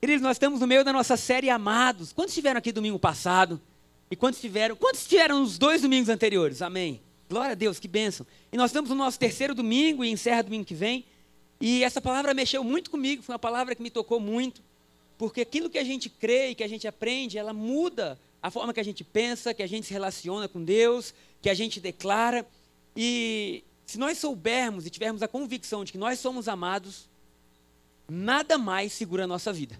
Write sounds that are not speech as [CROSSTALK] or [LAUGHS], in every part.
Queridos, nós estamos no meio da nossa série Amados. Quantos estiveram aqui domingo passado? E quantos estiveram? Quantos estiveram nos dois domingos anteriores? Amém. Glória a Deus, que bênção. E nós estamos no nosso terceiro domingo e encerra domingo que vem. E essa palavra mexeu muito comigo, foi uma palavra que me tocou muito. Porque aquilo que a gente crê e que a gente aprende, ela muda a forma que a gente pensa, que a gente se relaciona com Deus, que a gente declara. E se nós soubermos e tivermos a convicção de que nós somos amados, nada mais segura a nossa vida.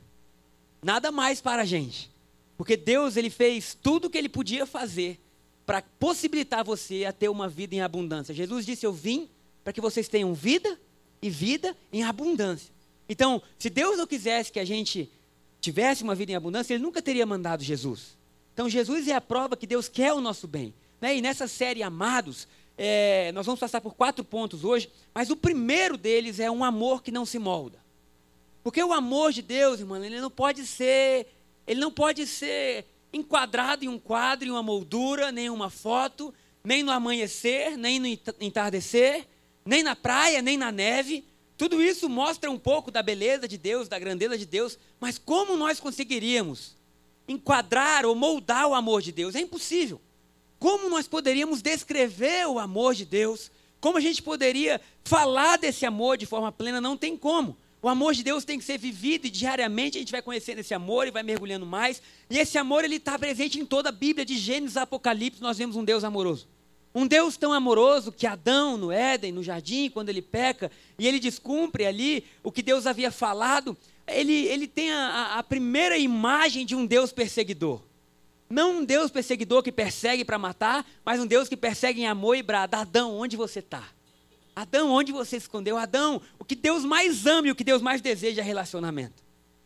Nada mais para a gente. Porque Deus ele fez tudo o que ele podia fazer para possibilitar você a ter uma vida em abundância. Jesus disse: "Eu vim para que vocês tenham vida e vida em abundância". Então, se Deus não quisesse que a gente tivesse uma vida em abundância, ele nunca teria mandado Jesus. Então, Jesus é a prova que Deus quer o nosso bem. Né? E nessa série Amados, é, nós vamos passar por quatro pontos hoje, mas o primeiro deles é um amor que não se molda. Porque o amor de Deus, irmão, ele não pode ser, ele não pode ser enquadrado em um quadro, em uma moldura, nem em uma foto, nem no amanhecer, nem no entardecer, nem na praia, nem na neve. Tudo isso mostra um pouco da beleza de Deus, da grandeza de Deus, mas como nós conseguiríamos enquadrar ou moldar o amor de Deus? É impossível. Como nós poderíamos descrever o amor de Deus? Como a gente poderia falar desse amor de forma plena? Não tem como. O amor de Deus tem que ser vivido e diariamente a gente vai conhecendo esse amor e vai mergulhando mais. E esse amor ele está presente em toda a Bíblia, de Gênesis a Apocalipse, nós vemos um Deus amoroso. Um Deus tão amoroso que Adão, no Éden, no jardim, quando ele peca, e ele descumpre ali o que Deus havia falado, ele, ele tem a, a primeira imagem de um Deus perseguidor. Não um Deus perseguidor que persegue para matar, mas um Deus que persegue em amor e brada. Adão, onde você está? Adão, onde você escondeu? Adão, o que Deus mais ama e o que Deus mais deseja é relacionamento.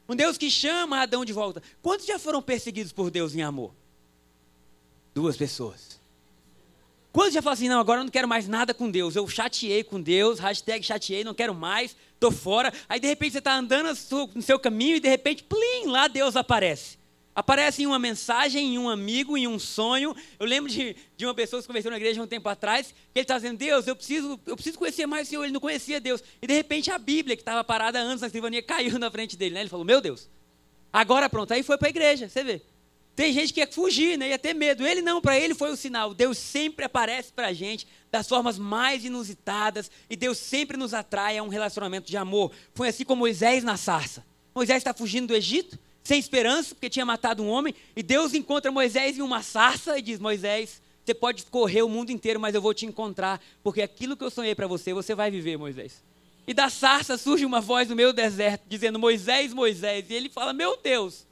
Um Deus que chama Adão de volta. Quantos já foram perseguidos por Deus em amor? Duas pessoas. Quantos já falam assim, não, agora eu não quero mais nada com Deus. Eu chateei com Deus, hashtag chateei, não quero mais, estou fora. Aí de repente você está andando no seu caminho e de repente, plim, lá Deus aparece. Aparece em uma mensagem, em um amigo, em um sonho. Eu lembro de, de uma pessoa que se converteu na igreja um tempo atrás, que ele estava dizendo, Deus, eu preciso, eu preciso conhecer mais o Senhor. Ele não conhecia Deus. E de repente a Bíblia, que estava parada antes na escrivania, [LAUGHS] caiu na frente dele. Né? Ele falou, meu Deus, agora pronto. Aí foi para a igreja, você vê. Tem gente que ia fugir, né? ia ter medo. Ele não, para ele foi o sinal. Deus sempre aparece para a gente das formas mais inusitadas e Deus sempre nos atrai a um relacionamento de amor. Foi assim com Moisés na sarça. Moisés está fugindo do Egito, sem esperança, porque tinha matado um homem, e Deus encontra Moisés em uma sarça e diz: Moisés, você pode correr o mundo inteiro, mas eu vou te encontrar, porque aquilo que eu sonhei para você, você vai viver, Moisés. E da sarça surge uma voz no meio do deserto, dizendo: Moisés, Moisés. E ele fala: Meu Deus,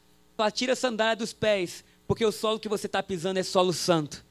tira a sandália dos pés, porque o solo que você está pisando é solo santo.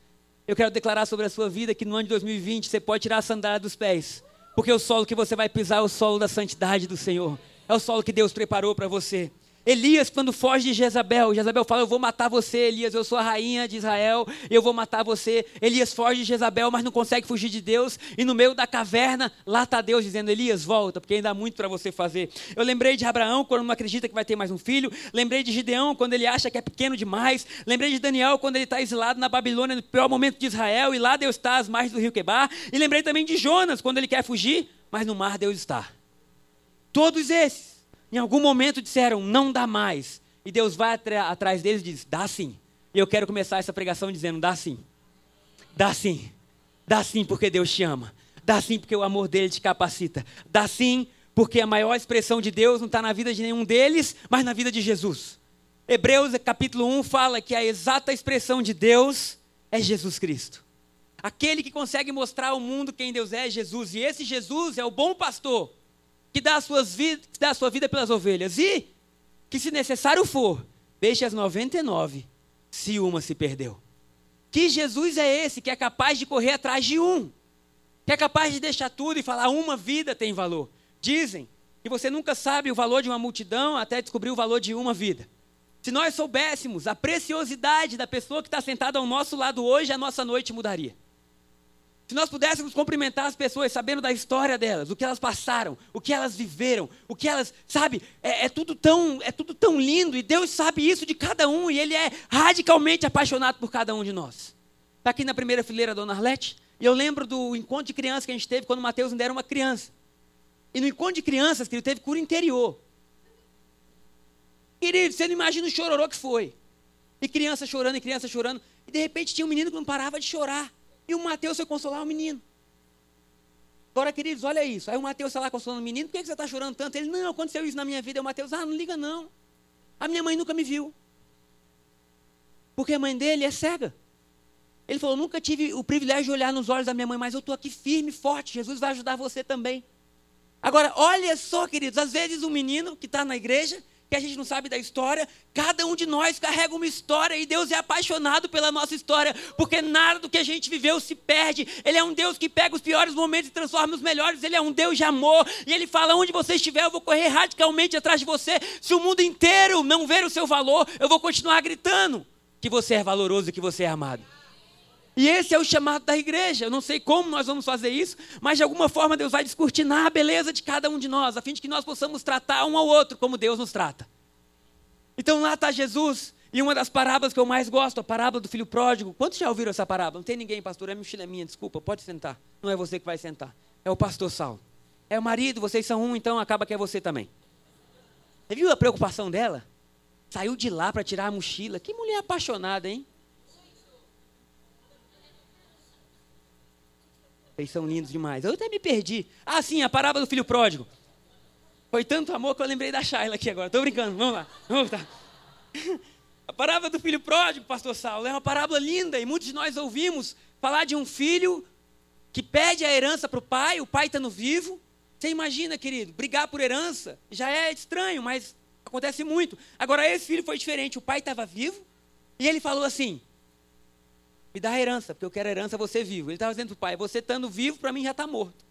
Eu quero declarar sobre a sua vida que no ano de 2020 você pode tirar a sandália dos pés, porque o solo que você vai pisar é o solo da santidade do Senhor, é o solo que Deus preparou para você. Elias, quando foge de Jezabel, Jezabel fala: Eu vou matar você, Elias, eu sou a rainha de Israel, eu vou matar você. Elias foge de Jezabel, mas não consegue fugir de Deus, e no meio da caverna, lá está Deus dizendo: Elias, volta, porque ainda há muito para você fazer. Eu lembrei de Abraão, quando não acredita que vai ter mais um filho. Lembrei de Gideão, quando ele acha que é pequeno demais. Lembrei de Daniel, quando ele está exilado na Babilônia, no pior momento de Israel, e lá Deus está às margens do rio Quebar. E lembrei também de Jonas, quando ele quer fugir, mas no mar Deus está. Todos esses em algum momento disseram, não dá mais. E Deus vai atrás deles e diz, dá sim. E eu quero começar essa pregação dizendo, dá sim. Dá sim. Dá sim porque Deus te ama. Dá sim porque o amor dele te capacita. Dá sim porque a maior expressão de Deus não está na vida de nenhum deles, mas na vida de Jesus. Hebreus capítulo 1 fala que a exata expressão de Deus é Jesus Cristo. Aquele que consegue mostrar ao mundo quem Deus é, é Jesus. E esse Jesus é o bom pastor que dá, as suas que dá a sua vida pelas ovelhas. E que, se necessário for, deixe as 99 se uma se perdeu. Que Jesus é esse que é capaz de correr atrás de um? Que é capaz de deixar tudo e falar: uma vida tem valor. Dizem que você nunca sabe o valor de uma multidão até descobrir o valor de uma vida. Se nós soubéssemos a preciosidade da pessoa que está sentada ao nosso lado hoje, a nossa noite mudaria. Se nós pudéssemos cumprimentar as pessoas sabendo da história delas, o que elas passaram, o que elas viveram, o que elas, sabe, é, é, tudo tão, é tudo tão lindo e Deus sabe isso de cada um e Ele é radicalmente apaixonado por cada um de nós. Está aqui na primeira fileira, Dona Arlete, e eu lembro do encontro de crianças que a gente teve quando o Mateus ainda era uma criança. E no encontro de crianças que ele teve cura interior. Querido, você não imagina o chororô que foi. E criança chorando, e criança chorando. E de repente tinha um menino que não parava de chorar. E o Mateus foi consolar o menino. Agora, queridos, olha isso. Aí o Mateus está lá consolando o menino. Por que você está chorando tanto? Ele, não, aconteceu isso na minha vida. E o Mateus, ah, não liga não. A minha mãe nunca me viu. Porque a mãe dele é cega. Ele falou: nunca tive o privilégio de olhar nos olhos da minha mãe, mas eu estou aqui firme, forte. Jesus vai ajudar você também. Agora, olha só, queridos, às vezes um menino que está na igreja, que a gente não sabe da história, cada um de nós carrega uma história e Deus é apaixonado pela nossa história, porque nada do que a gente viveu se perde. Ele é um Deus que pega os piores momentos e transforma nos melhores. Ele é um Deus de amor e ele fala: onde você estiver, eu vou correr radicalmente atrás de você. Se o mundo inteiro não ver o seu valor, eu vou continuar gritando que você é valoroso e que você é amado. E esse é o chamado da igreja. Eu não sei como nós vamos fazer isso, mas de alguma forma Deus vai descortinar a beleza de cada um de nós, a fim de que nós possamos tratar um ao outro como Deus nos trata. Então lá está Jesus, e uma das parábolas que eu mais gosto, a parábola do filho pródigo. Quantos já ouviram essa parábola? Não tem ninguém, pastor, é mochila minha, desculpa, pode sentar. Não é você que vai sentar, é o pastor Saulo. É o marido, vocês são um, então acaba que é você também. Você viu a preocupação dela? Saiu de lá para tirar a mochila. Que mulher apaixonada, hein? Vocês são lindos demais. Eu até me perdi. Ah, sim, a parábola do filho pródigo. Foi tanto amor que eu lembrei da Shaila aqui agora. Estou brincando, vamos lá. Vamos lá. [LAUGHS] A parábola do filho pródigo, pastor Saulo, é uma parábola linda e muitos de nós ouvimos falar de um filho que pede a herança para o pai, o pai estando vivo. Você imagina, querido, brigar por herança já é estranho, mas acontece muito. Agora, esse filho foi diferente. O pai estava vivo e ele falou assim: me dá a herança, porque eu quero a herança você vivo. Ele estava dizendo para o pai: você estando vivo, para mim já está morto.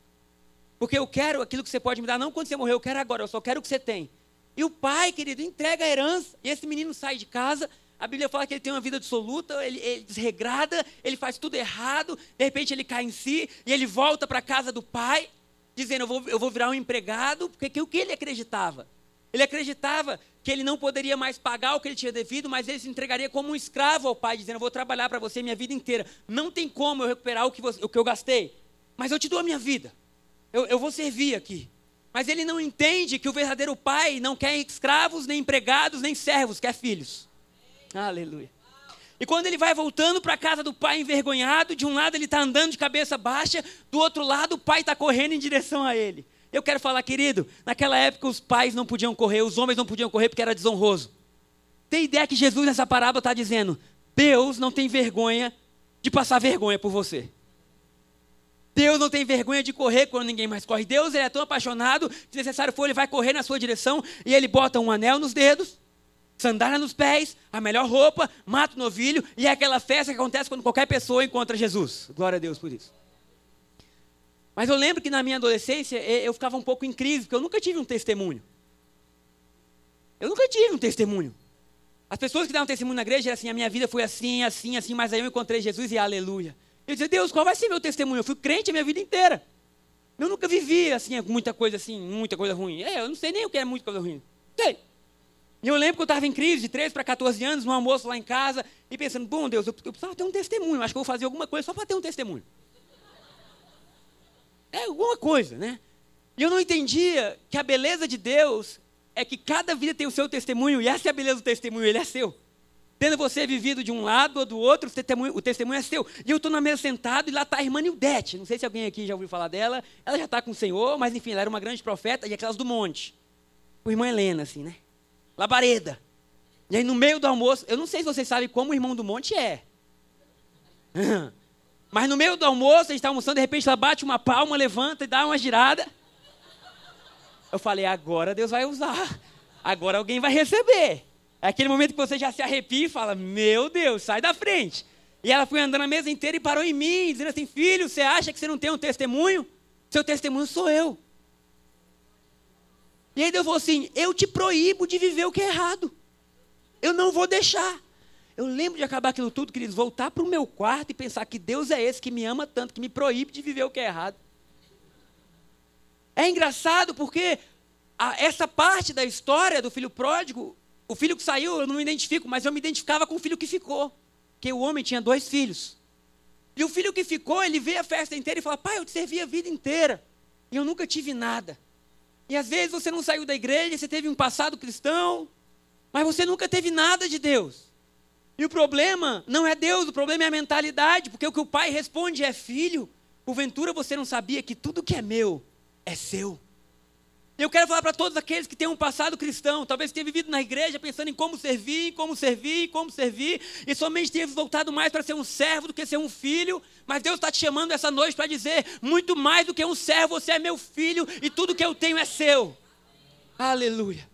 Porque eu quero aquilo que você pode me dar, não quando você morrer, eu quero agora, eu só quero o que você tem. E o pai, querido, entrega a herança. E esse menino sai de casa. A Bíblia fala que ele tem uma vida dissoluta, ele, ele desregrada, ele faz tudo errado. De repente ele cai em si e ele volta para a casa do pai, dizendo: eu vou, eu vou virar um empregado. Porque o que ele acreditava? Ele acreditava que ele não poderia mais pagar o que ele tinha devido, mas ele se entregaria como um escravo ao pai, dizendo: Eu vou trabalhar para você minha vida inteira. Não tem como eu recuperar o que, você, o que eu gastei, mas eu te dou a minha vida. Eu, eu vou servir aqui. Mas ele não entende que o verdadeiro pai não quer escravos, nem empregados, nem servos, quer filhos. Aleluia. E quando ele vai voltando para a casa do pai envergonhado, de um lado ele está andando de cabeça baixa, do outro lado o pai está correndo em direção a ele. Eu quero falar, querido, naquela época os pais não podiam correr, os homens não podiam correr porque era desonroso. Tem ideia que Jesus nessa parábola está dizendo: Deus não tem vergonha de passar vergonha por você. Deus não tem vergonha de correr quando ninguém mais corre. Deus ele é tão apaixonado, se necessário for, ele vai correr na sua direção e ele bota um anel nos dedos, sandália nos pés, a melhor roupa, mata o novilho e é aquela festa que acontece quando qualquer pessoa encontra Jesus. Glória a Deus por isso. Mas eu lembro que na minha adolescência eu ficava um pouco em crise, porque eu nunca tive um testemunho. Eu nunca tive um testemunho. As pessoas que davam testemunho na igreja eram assim: a minha vida foi assim, assim, assim, mas aí eu encontrei Jesus e aleluia. Eu dizia, Deus, qual vai ser meu testemunho? Eu fui crente a minha vida inteira. Eu nunca vivi assim, muita coisa assim, muita coisa ruim. É, eu não sei nem o que é muita coisa ruim. Sei. E eu lembro que eu estava em crise de 13 para 14 anos, num almoço lá em casa, e pensando, bom Deus, eu, eu precisava ter um testemunho, acho que eu vou fazer alguma coisa só para ter um testemunho. É alguma coisa, né? E eu não entendia que a beleza de Deus é que cada vida tem o seu testemunho, e essa é a beleza do testemunho, ele é seu. Tendo você vivido de um lado ou do outro, o testemunho, o testemunho é seu. E eu estou na mesa sentado e lá está a irmã Nildete. Não sei se alguém aqui já ouviu falar dela. Ela já está com o Senhor, mas enfim, ela era uma grande profeta e aquelas do monte. O irmã Helena, assim, né? Labareda. E aí no meio do almoço, eu não sei se vocês sabem como o irmão do monte é. [LAUGHS] Mas no meio do almoço, a gente está almoçando, de repente ela bate uma palma, levanta e dá uma girada. Eu falei, agora Deus vai usar. Agora alguém vai receber. É aquele momento que você já se arrepia e fala, meu Deus, sai da frente. E ela foi andando a mesa inteira e parou em mim, dizendo assim, filho, você acha que você não tem um testemunho? Seu testemunho sou eu. E aí Deus falou assim, eu te proíbo de viver o que é errado. Eu não vou deixar. Eu lembro de acabar aquilo tudo, queridos, voltar para o meu quarto e pensar que Deus é esse que me ama tanto, que me proíbe de viver o que é errado. É engraçado porque a, essa parte da história do filho pródigo, o filho que saiu eu não me identifico, mas eu me identificava com o filho que ficou. Porque o homem tinha dois filhos. E o filho que ficou, ele vê a festa inteira e fala: Pai, eu te servi a vida inteira. E eu nunca tive nada. E às vezes você não saiu da igreja, você teve um passado cristão, Mas você nunca teve nada de Deus. E o problema não é Deus, o problema é a mentalidade, porque o que o pai responde é: filho, porventura você não sabia que tudo que é meu é seu. Eu quero falar para todos aqueles que têm um passado cristão, talvez tenham vivido na igreja pensando em como servir, em como servir, em como servir, e somente tenha voltado mais para ser um servo do que ser um filho, mas Deus está te chamando essa noite para dizer: muito mais do que um servo, você é meu filho e tudo que eu tenho é seu. Aleluia.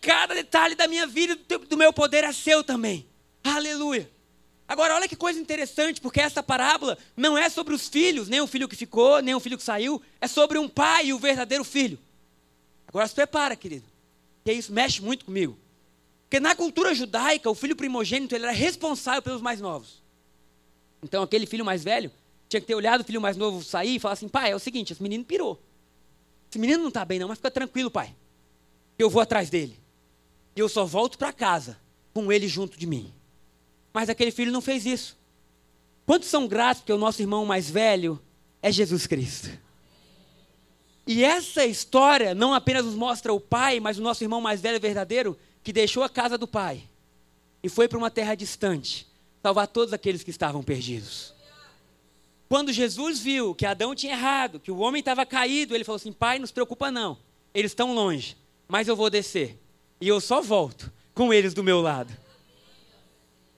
Cada detalhe da minha vida do meu poder é seu também. Aleluia. Agora, olha que coisa interessante, porque essa parábola não é sobre os filhos, nem o filho que ficou, nem o filho que saiu, é sobre um pai e o verdadeiro filho. Agora se prepara, querido. Que isso mexe muito comigo. Porque na cultura judaica, o filho primogênito ele era responsável pelos mais novos. Então aquele filho mais velho tinha que ter olhado o filho mais novo sair e falar assim: pai, é o seguinte, esse menino pirou. Esse menino não está bem, não, mas fica tranquilo, pai. Eu vou atrás dele. E eu só volto para casa com ele junto de mim. Mas aquele filho não fez isso. Quantos são gratos porque o nosso irmão mais velho é Jesus Cristo? E essa história não apenas nos mostra o pai, mas o nosso irmão mais velho verdadeiro, que deixou a casa do pai e foi para uma terra distante salvar todos aqueles que estavam perdidos. Quando Jesus viu que Adão tinha errado, que o homem estava caído, ele falou assim: Pai, não se preocupa não, eles estão longe, mas eu vou descer e eu só volto com eles do meu lado.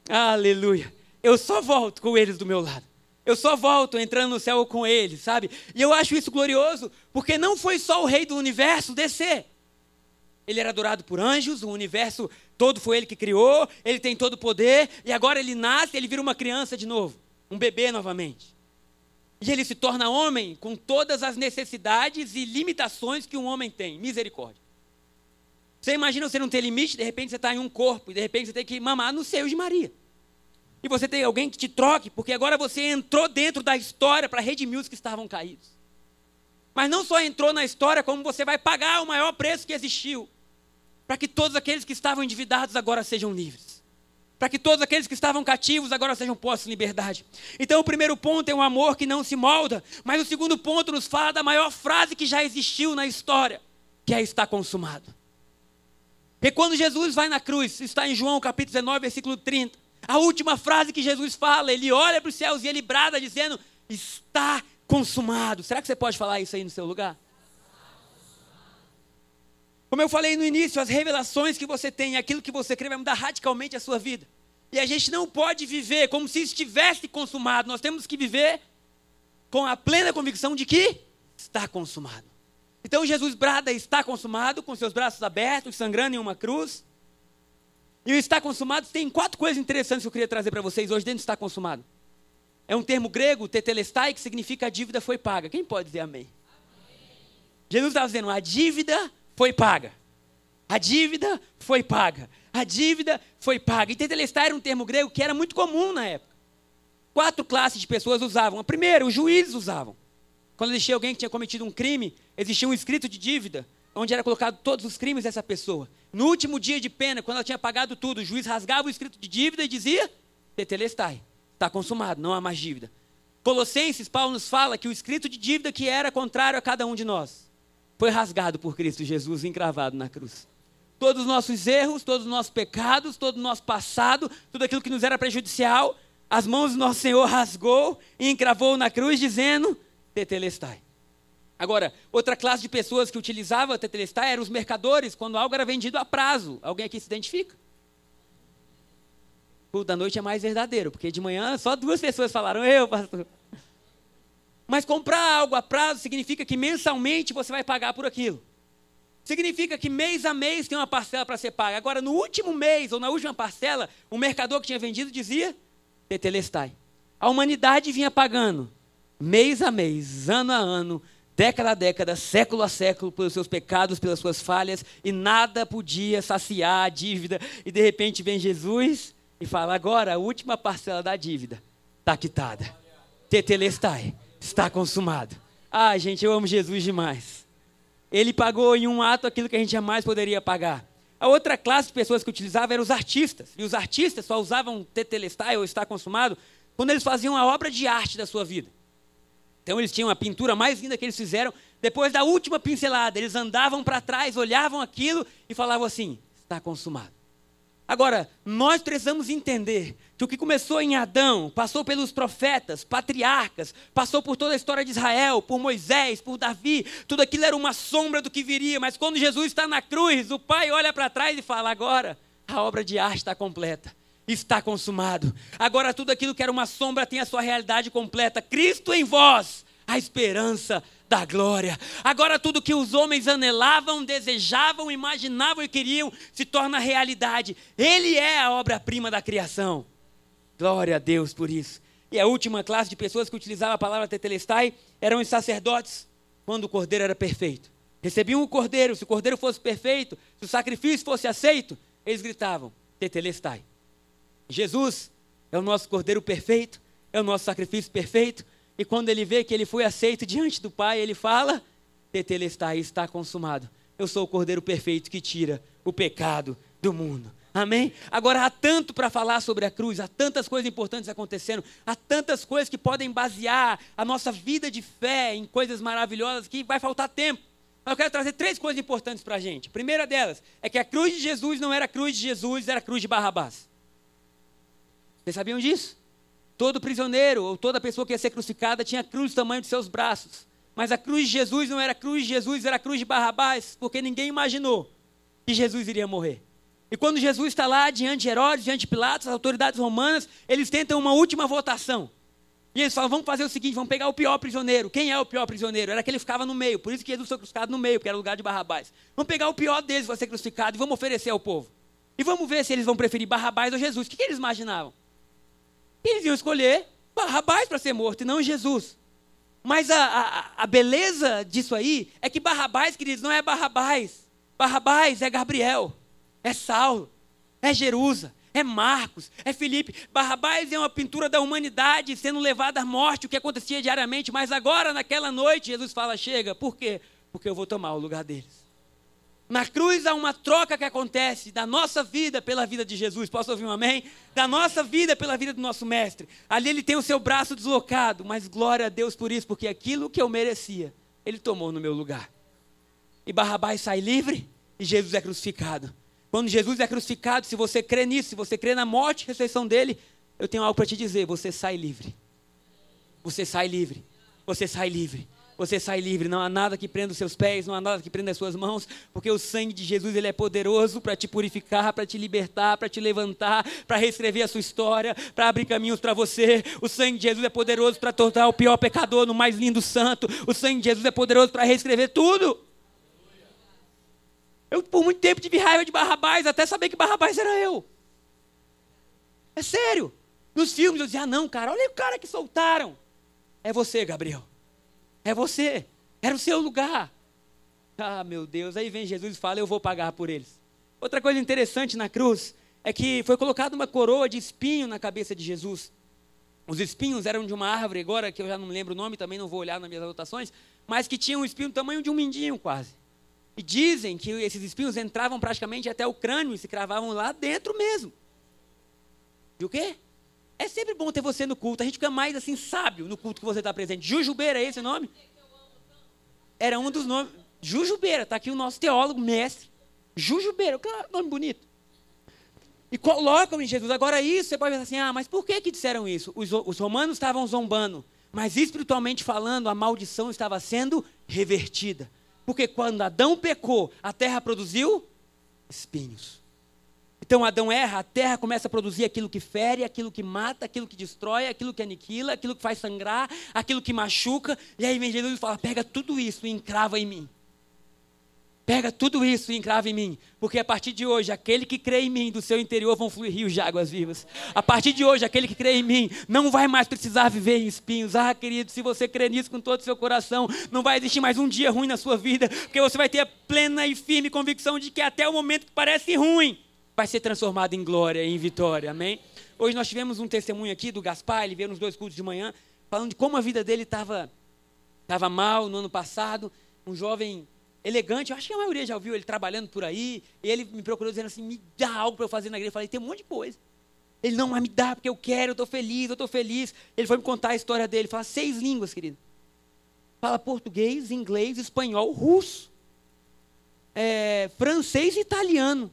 Aleluia! Eu só volto com eles do meu lado. Eu só volto entrando no céu com ele, sabe? E eu acho isso glorioso, porque não foi só o rei do universo descer. Ele era adorado por anjos, o universo todo foi ele que criou, ele tem todo o poder, e agora ele nasce, ele vira uma criança de novo, um bebê novamente. E ele se torna homem com todas as necessidades e limitações que um homem tem. Misericórdia. Você imagina você não ter limite, de repente você está em um corpo, e de repente você tem que mamar no seio de Maria e você tem alguém que te troque, porque agora você entrou dentro da história para redimir os que estavam caídos. Mas não só entrou na história, como você vai pagar o maior preço que existiu, para que todos aqueles que estavam endividados agora sejam livres. Para que todos aqueles que estavam cativos agora sejam postos em liberdade. Então, o primeiro ponto é um amor que não se molda, mas o segundo ponto nos fala da maior frase que já existiu na história, que é está consumado. E quando Jesus vai na cruz, está em João capítulo 19, versículo 30. A última frase que Jesus fala, ele olha para os céus e ele brada dizendo: Está consumado. Será que você pode falar isso aí no seu lugar? Como eu falei no início, as revelações que você tem, aquilo que você crê, vai mudar radicalmente a sua vida. E a gente não pode viver como se estivesse consumado. Nós temos que viver com a plena convicção de que está consumado. Então Jesus brada, está consumado, com seus braços abertos, sangrando em uma cruz. E o está consumado tem quatro coisas interessantes que eu queria trazer para vocês hoje dentro do está consumado. É um termo grego, tetelestai, que significa a dívida foi paga. Quem pode dizer amém? amém. Jesus estava dizendo, a dívida foi paga. A dívida foi paga. A dívida foi paga. E tetelestai era um termo grego que era muito comum na época. Quatro classes de pessoas usavam. A primeira, os juízes usavam. Quando existia alguém que tinha cometido um crime, existia um escrito de dívida, onde era colocado todos os crimes dessa pessoa. No último dia de pena, quando ela tinha pagado tudo, o juiz rasgava o escrito de dívida e dizia: Tetelestai, está consumado, não há mais dívida. Colossenses, Paulo nos fala que o escrito de dívida que era contrário a cada um de nós foi rasgado por Cristo Jesus, encravado na cruz. Todos os nossos erros, todos os nossos pecados, todo o nosso passado, tudo aquilo que nos era prejudicial, as mãos do nosso Senhor rasgou e encravou na cruz, dizendo: Tetelestai. Agora, outra classe de pessoas que utilizava tetelestai eram os mercadores, quando algo era vendido a prazo. Alguém aqui se identifica? O da noite é mais verdadeiro, porque de manhã só duas pessoas falaram, eu, pastor. Mas comprar algo a prazo significa que mensalmente você vai pagar por aquilo. Significa que mês a mês tem uma parcela para ser paga. Agora, no último mês ou na última parcela, o mercador que tinha vendido dizia: Tetelestai. A humanidade vinha pagando mês a mês, ano a ano, década a década, século a século, pelos seus pecados, pelas suas falhas, e nada podia saciar a dívida. E de repente vem Jesus e fala: agora a última parcela da dívida está quitada. Tetelestai, está consumado. Ah, gente, eu amo Jesus demais. Ele pagou em um ato aquilo que a gente jamais poderia pagar. A outra classe de pessoas que utilizavam eram os artistas. E os artistas só usavam tetelestai ou está consumado quando eles faziam a obra de arte da sua vida. Então eles tinham a pintura mais linda que eles fizeram. Depois da última pincelada, eles andavam para trás, olhavam aquilo e falavam assim: está consumado. Agora, nós precisamos entender que o que começou em Adão, passou pelos profetas, patriarcas, passou por toda a história de Israel, por Moisés, por Davi, tudo aquilo era uma sombra do que viria, mas quando Jesus está na cruz, o Pai olha para trás e fala: agora a obra de arte está completa. Está consumado. Agora tudo aquilo que era uma sombra tem a sua realidade completa. Cristo em vós, a esperança da glória. Agora tudo que os homens anelavam, desejavam, imaginavam e queriam se torna realidade. Ele é a obra-prima da criação. Glória a Deus por isso. E a última classe de pessoas que utilizava a palavra tetelestai eram os sacerdotes, quando o cordeiro era perfeito. Recebiam o cordeiro, se o cordeiro fosse perfeito, se o sacrifício fosse aceito, eles gritavam: tetelestai. Jesus é o nosso cordeiro perfeito, é o nosso sacrifício perfeito, e quando ele vê que ele foi aceito diante do Pai, ele fala: Tetelestai, está consumado. Eu sou o Cordeiro perfeito que tira o pecado do mundo. Amém? Agora há tanto para falar sobre a cruz, há tantas coisas importantes acontecendo, há tantas coisas que podem basear a nossa vida de fé em coisas maravilhosas que vai faltar tempo. Mas eu quero trazer três coisas importantes para a gente. A primeira delas é que a cruz de Jesus não era a cruz de Jesus, era a cruz de Barrabás. Vocês sabiam disso? Todo prisioneiro ou toda pessoa que ia ser crucificada tinha cruz do tamanho de seus braços. Mas a cruz de Jesus não era cruz de Jesus, era cruz de Barrabás, porque ninguém imaginou que Jesus iria morrer. E quando Jesus está lá diante de Herodes, diante de Pilatos, as autoridades romanas, eles tentam uma última votação. E eles falam: vamos fazer o seguinte, vamos pegar o pior prisioneiro. Quem é o pior prisioneiro? Era aquele que ficava no meio, por isso que Jesus foi crucificado no meio, porque era o lugar de Barrabás. Vamos pegar o pior deles, vai ser crucificado, e vamos oferecer ao povo. E vamos ver se eles vão preferir Barrabás ou Jesus. O que, que eles imaginavam? Eles iam escolher Barrabás para ser morto e não Jesus. Mas a, a, a, beleza disso aí é que Barrabás, queridos, não é Barrabás. Barrabás é Gabriel, é Saulo, é Jerusa, é Marcos, é Felipe. Barrabás é uma pintura da humanidade sendo levada à morte, o que acontecia diariamente. Mas agora, naquela noite, Jesus fala: chega. Por quê? Porque eu vou tomar o lugar deles. Na cruz há uma troca que acontece da nossa vida pela vida de Jesus. Posso ouvir um amém? Da nossa vida pela vida do nosso mestre. Ali ele tem o seu braço deslocado, mas glória a Deus por isso, porque aquilo que eu merecia, ele tomou no meu lugar. E Barrabás sai livre e Jesus é crucificado. Quando Jesus é crucificado, se você crê nisso, se você crê na morte e ressurreição dele, eu tenho algo para te dizer: você sai livre. Você sai livre. Você sai livre você sai livre. Não há nada que prenda os seus pés, não há nada que prenda as suas mãos, porque o sangue de Jesus ele é poderoso para te purificar, para te libertar, para te levantar, para reescrever a sua história, para abrir caminhos para você. O sangue de Jesus é poderoso para tornar o pior pecador no mais lindo santo. O sangue de Jesus é poderoso para reescrever tudo. Eu por muito tempo tive raiva de Barrabás, até saber que Barrabás era eu. É sério. Nos filmes eu dizia, ah, não, cara, olha o cara que soltaram. É você, Gabriel. É você. Era o seu lugar. Ah, meu Deus. Aí vem Jesus e fala: Eu vou pagar por eles. Outra coisa interessante na cruz é que foi colocada uma coroa de espinho na cabeça de Jesus. Os espinhos eram de uma árvore, agora que eu já não lembro o nome, também não vou olhar nas minhas anotações, mas que tinha um espinho do tamanho de um mindinho quase. E dizem que esses espinhos entravam praticamente até o crânio e se cravavam lá dentro mesmo. E o quê? É sempre bom ter você no culto. A gente fica mais assim sábio no culto que você está presente. Jujubeira, é esse o nome? Era um dos nomes. Jujubeira, está aqui o nosso teólogo, mestre. Jujubeira, que nome bonito. E colocam em Jesus. Agora, isso você pode pensar assim: ah, mas por que, que disseram isso? Os, os romanos estavam zombando. Mas espiritualmente falando, a maldição estava sendo revertida. Porque quando Adão pecou, a terra produziu espinhos. Então Adão erra, a terra começa a produzir aquilo que fere, aquilo que mata, aquilo que destrói, aquilo que aniquila, aquilo que faz sangrar, aquilo que machuca. E aí vem Jesus e fala: pega tudo isso e encrava em mim. Pega tudo isso e encrava em mim. Porque a partir de hoje, aquele que crê em mim, do seu interior vão fluir rios de águas vivas. A partir de hoje, aquele que crê em mim não vai mais precisar viver em espinhos. Ah, querido, se você crê nisso com todo o seu coração, não vai existir mais um dia ruim na sua vida. Porque você vai ter a plena e firme convicção de que até o momento que parece ruim, vai ser transformado em glória e em vitória, amém? Hoje nós tivemos um testemunho aqui do Gaspar, ele veio nos dois cultos de manhã, falando de como a vida dele estava tava mal no ano passado, um jovem elegante, eu acho que a maioria já ouviu ele trabalhando por aí, e ele me procurou dizendo assim, me dá algo para eu fazer na igreja, eu falei, tem um monte de coisa. Ele, não, mas me dá, porque eu quero, eu estou feliz, eu estou feliz. Ele foi me contar a história dele, fala seis línguas, querido. Fala português, inglês, espanhol, russo, é, francês e italiano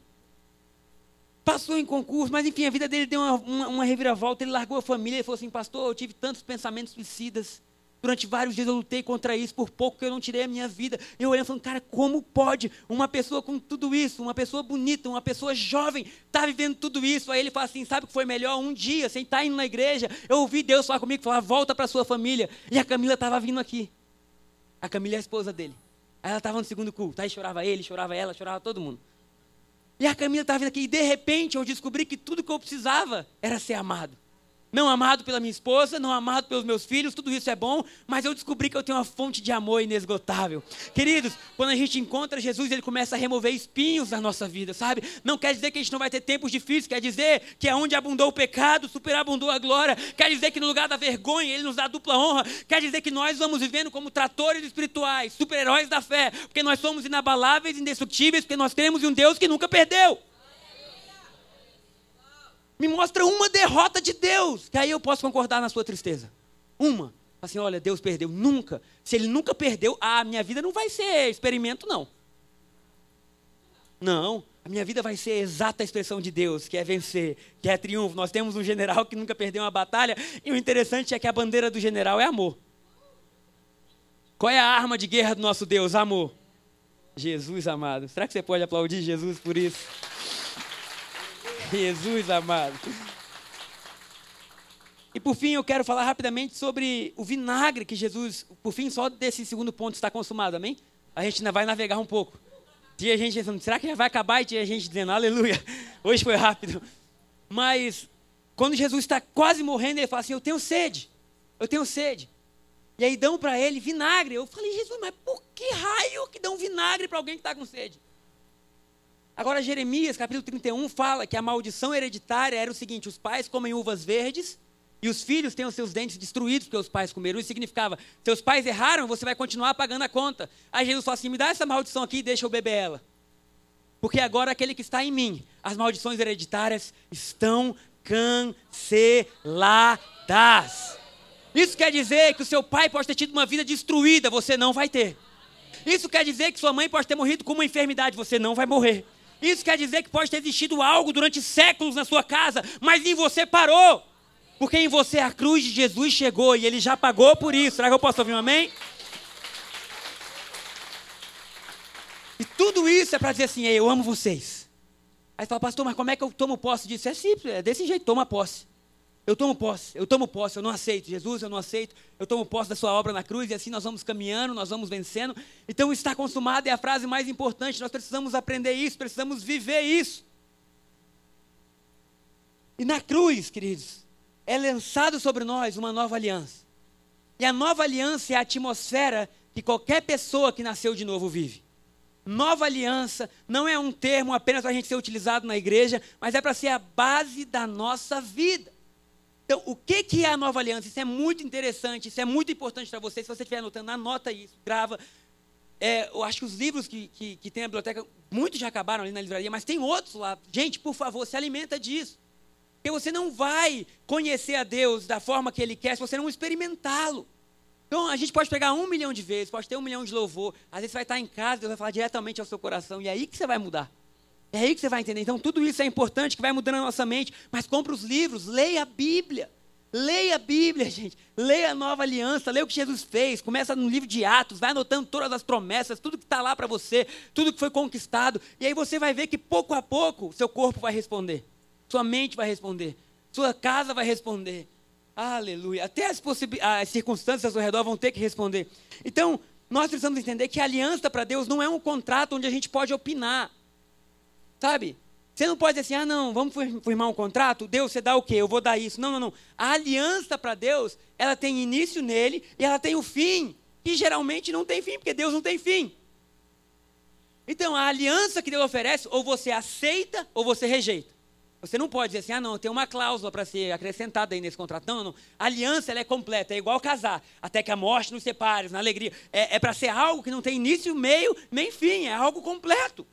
passou em concurso, mas enfim, a vida dele deu uma, uma, uma reviravolta. Ele largou a família e falou assim: Pastor, eu tive tantos pensamentos suicidas. Durante vários dias eu lutei contra isso, por pouco que eu não tirei a minha vida. Eu olhando falando, cara, como pode uma pessoa com tudo isso, uma pessoa bonita, uma pessoa jovem, tá vivendo tudo isso? Aí ele fala assim: sabe o que foi melhor? Um dia, sem estar indo na igreja, eu ouvi Deus falar comigo, falar, volta para sua família. E a Camila estava vindo aqui. A Camila é a esposa dele. Aí ela estava no segundo culto. Aí chorava ele, chorava ela, chorava todo mundo. E a Camila estava vindo aqui. E de repente eu descobri que tudo que eu precisava era ser amado não amado pela minha esposa, não amado pelos meus filhos, tudo isso é bom, mas eu descobri que eu tenho uma fonte de amor inesgotável. Queridos, quando a gente encontra Jesus, ele começa a remover espinhos da nossa vida, sabe? Não quer dizer que a gente não vai ter tempos difíceis, quer dizer que é onde abundou o pecado, superabundou a glória, quer dizer que no lugar da vergonha, ele nos dá dupla honra, quer dizer que nós vamos vivendo como tratores espirituais, super-heróis da fé, porque nós somos inabaláveis, indestrutíveis, porque nós temos um Deus que nunca perdeu. Me mostra uma derrota de Deus, que aí eu posso concordar na sua tristeza. Uma. Assim, olha, Deus perdeu. Nunca. Se ele nunca perdeu, a minha vida não vai ser experimento, não. Não. A minha vida vai ser a exata expressão de Deus, que é vencer, que é triunfo. Nós temos um general que nunca perdeu uma batalha, e o interessante é que a bandeira do general é amor. Qual é a arma de guerra do nosso Deus? Amor. Jesus amado. Será que você pode aplaudir Jesus por isso? Jesus amado. E por fim, eu quero falar rapidamente sobre o vinagre que Jesus, por fim, só desse segundo ponto está consumado, amém? A gente ainda vai navegar um pouco. Tinha gente será que já vai acabar? E tinha gente dizendo, aleluia, [LAUGHS] hoje foi rápido. Mas, quando Jesus está quase morrendo, ele fala assim: Eu tenho sede, eu tenho sede. E aí dão para ele vinagre. Eu falei, Jesus, mas por que raio que dão vinagre para alguém que está com sede? Agora, Jeremias, capítulo 31, fala que a maldição hereditária era o seguinte: os pais comem uvas verdes e os filhos têm os seus dentes destruídos porque os pais comeram. Isso significava: seus pais erraram, você vai continuar pagando a conta. Aí Jesus fala assim: me dá essa maldição aqui e deixa eu beber ela. Porque agora aquele que está em mim, as maldições hereditárias estão canceladas. Isso quer dizer que o seu pai pode ter tido uma vida destruída, você não vai ter. Isso quer dizer que sua mãe pode ter morrido com uma enfermidade, você não vai morrer. Isso quer dizer que pode ter existido algo durante séculos na sua casa, mas em você parou. Porque em você a cruz de Jesus chegou e ele já pagou por isso. Será que eu posso ouvir um amém? E tudo isso é para dizer assim: eu amo vocês. Aí você fala, pastor, mas como é que eu tomo posse disso? É simples, é desse jeito, toma posse. Eu tomo posse, eu tomo posse, eu não aceito. Jesus, eu não aceito. Eu tomo posse da sua obra na cruz e assim nós vamos caminhando, nós vamos vencendo. Então, está consumado é a frase mais importante. Nós precisamos aprender isso, precisamos viver isso. E na cruz, queridos, é lançado sobre nós uma nova aliança. E a nova aliança é a atmosfera que qualquer pessoa que nasceu de novo vive. Nova aliança não é um termo apenas para a gente ser utilizado na igreja, mas é para ser a base da nossa vida. Então, o que, que é a nova aliança? Isso é muito interessante, isso é muito importante para você. Se você estiver anotando, anota isso, grava. É, eu acho que os livros que, que, que tem na biblioteca, muitos já acabaram ali na livraria, mas tem outros lá. Gente, por favor, se alimenta disso. Porque você não vai conhecer a Deus da forma que Ele quer se você não experimentá-lo. Então, a gente pode pegar um milhão de vezes, pode ter um milhão de louvor. Às vezes você vai estar em casa, Deus vai falar diretamente ao seu coração. E é aí que você vai mudar. É aí que você vai entender. Então, tudo isso é importante, que vai mudando a nossa mente. Mas compre os livros, leia a Bíblia. Leia a Bíblia, gente. Leia a nova aliança, leia o que Jesus fez. Começa no livro de Atos, vai anotando todas as promessas, tudo que está lá para você, tudo que foi conquistado. E aí você vai ver que pouco a pouco seu corpo vai responder, sua mente vai responder, sua casa vai responder. Aleluia. Até as, as circunstâncias ao redor vão ter que responder. Então, nós precisamos entender que a aliança para Deus não é um contrato onde a gente pode opinar. Sabe? Você não pode dizer assim, ah, não, vamos firmar um contrato? Deus, você dá o quê? Eu vou dar isso. Não, não, não. A aliança para Deus, ela tem início nele e ela tem o fim, que geralmente não tem fim, porque Deus não tem fim. Então, a aliança que Deus oferece, ou você aceita ou você rejeita. Você não pode dizer assim, ah, não, tem uma cláusula para ser acrescentada aí nesse contrato. Não, não. A aliança ela é completa, é igual casar, até que a morte nos separe, na alegria. É, é para ser algo que não tem início, meio, nem fim, é algo completo.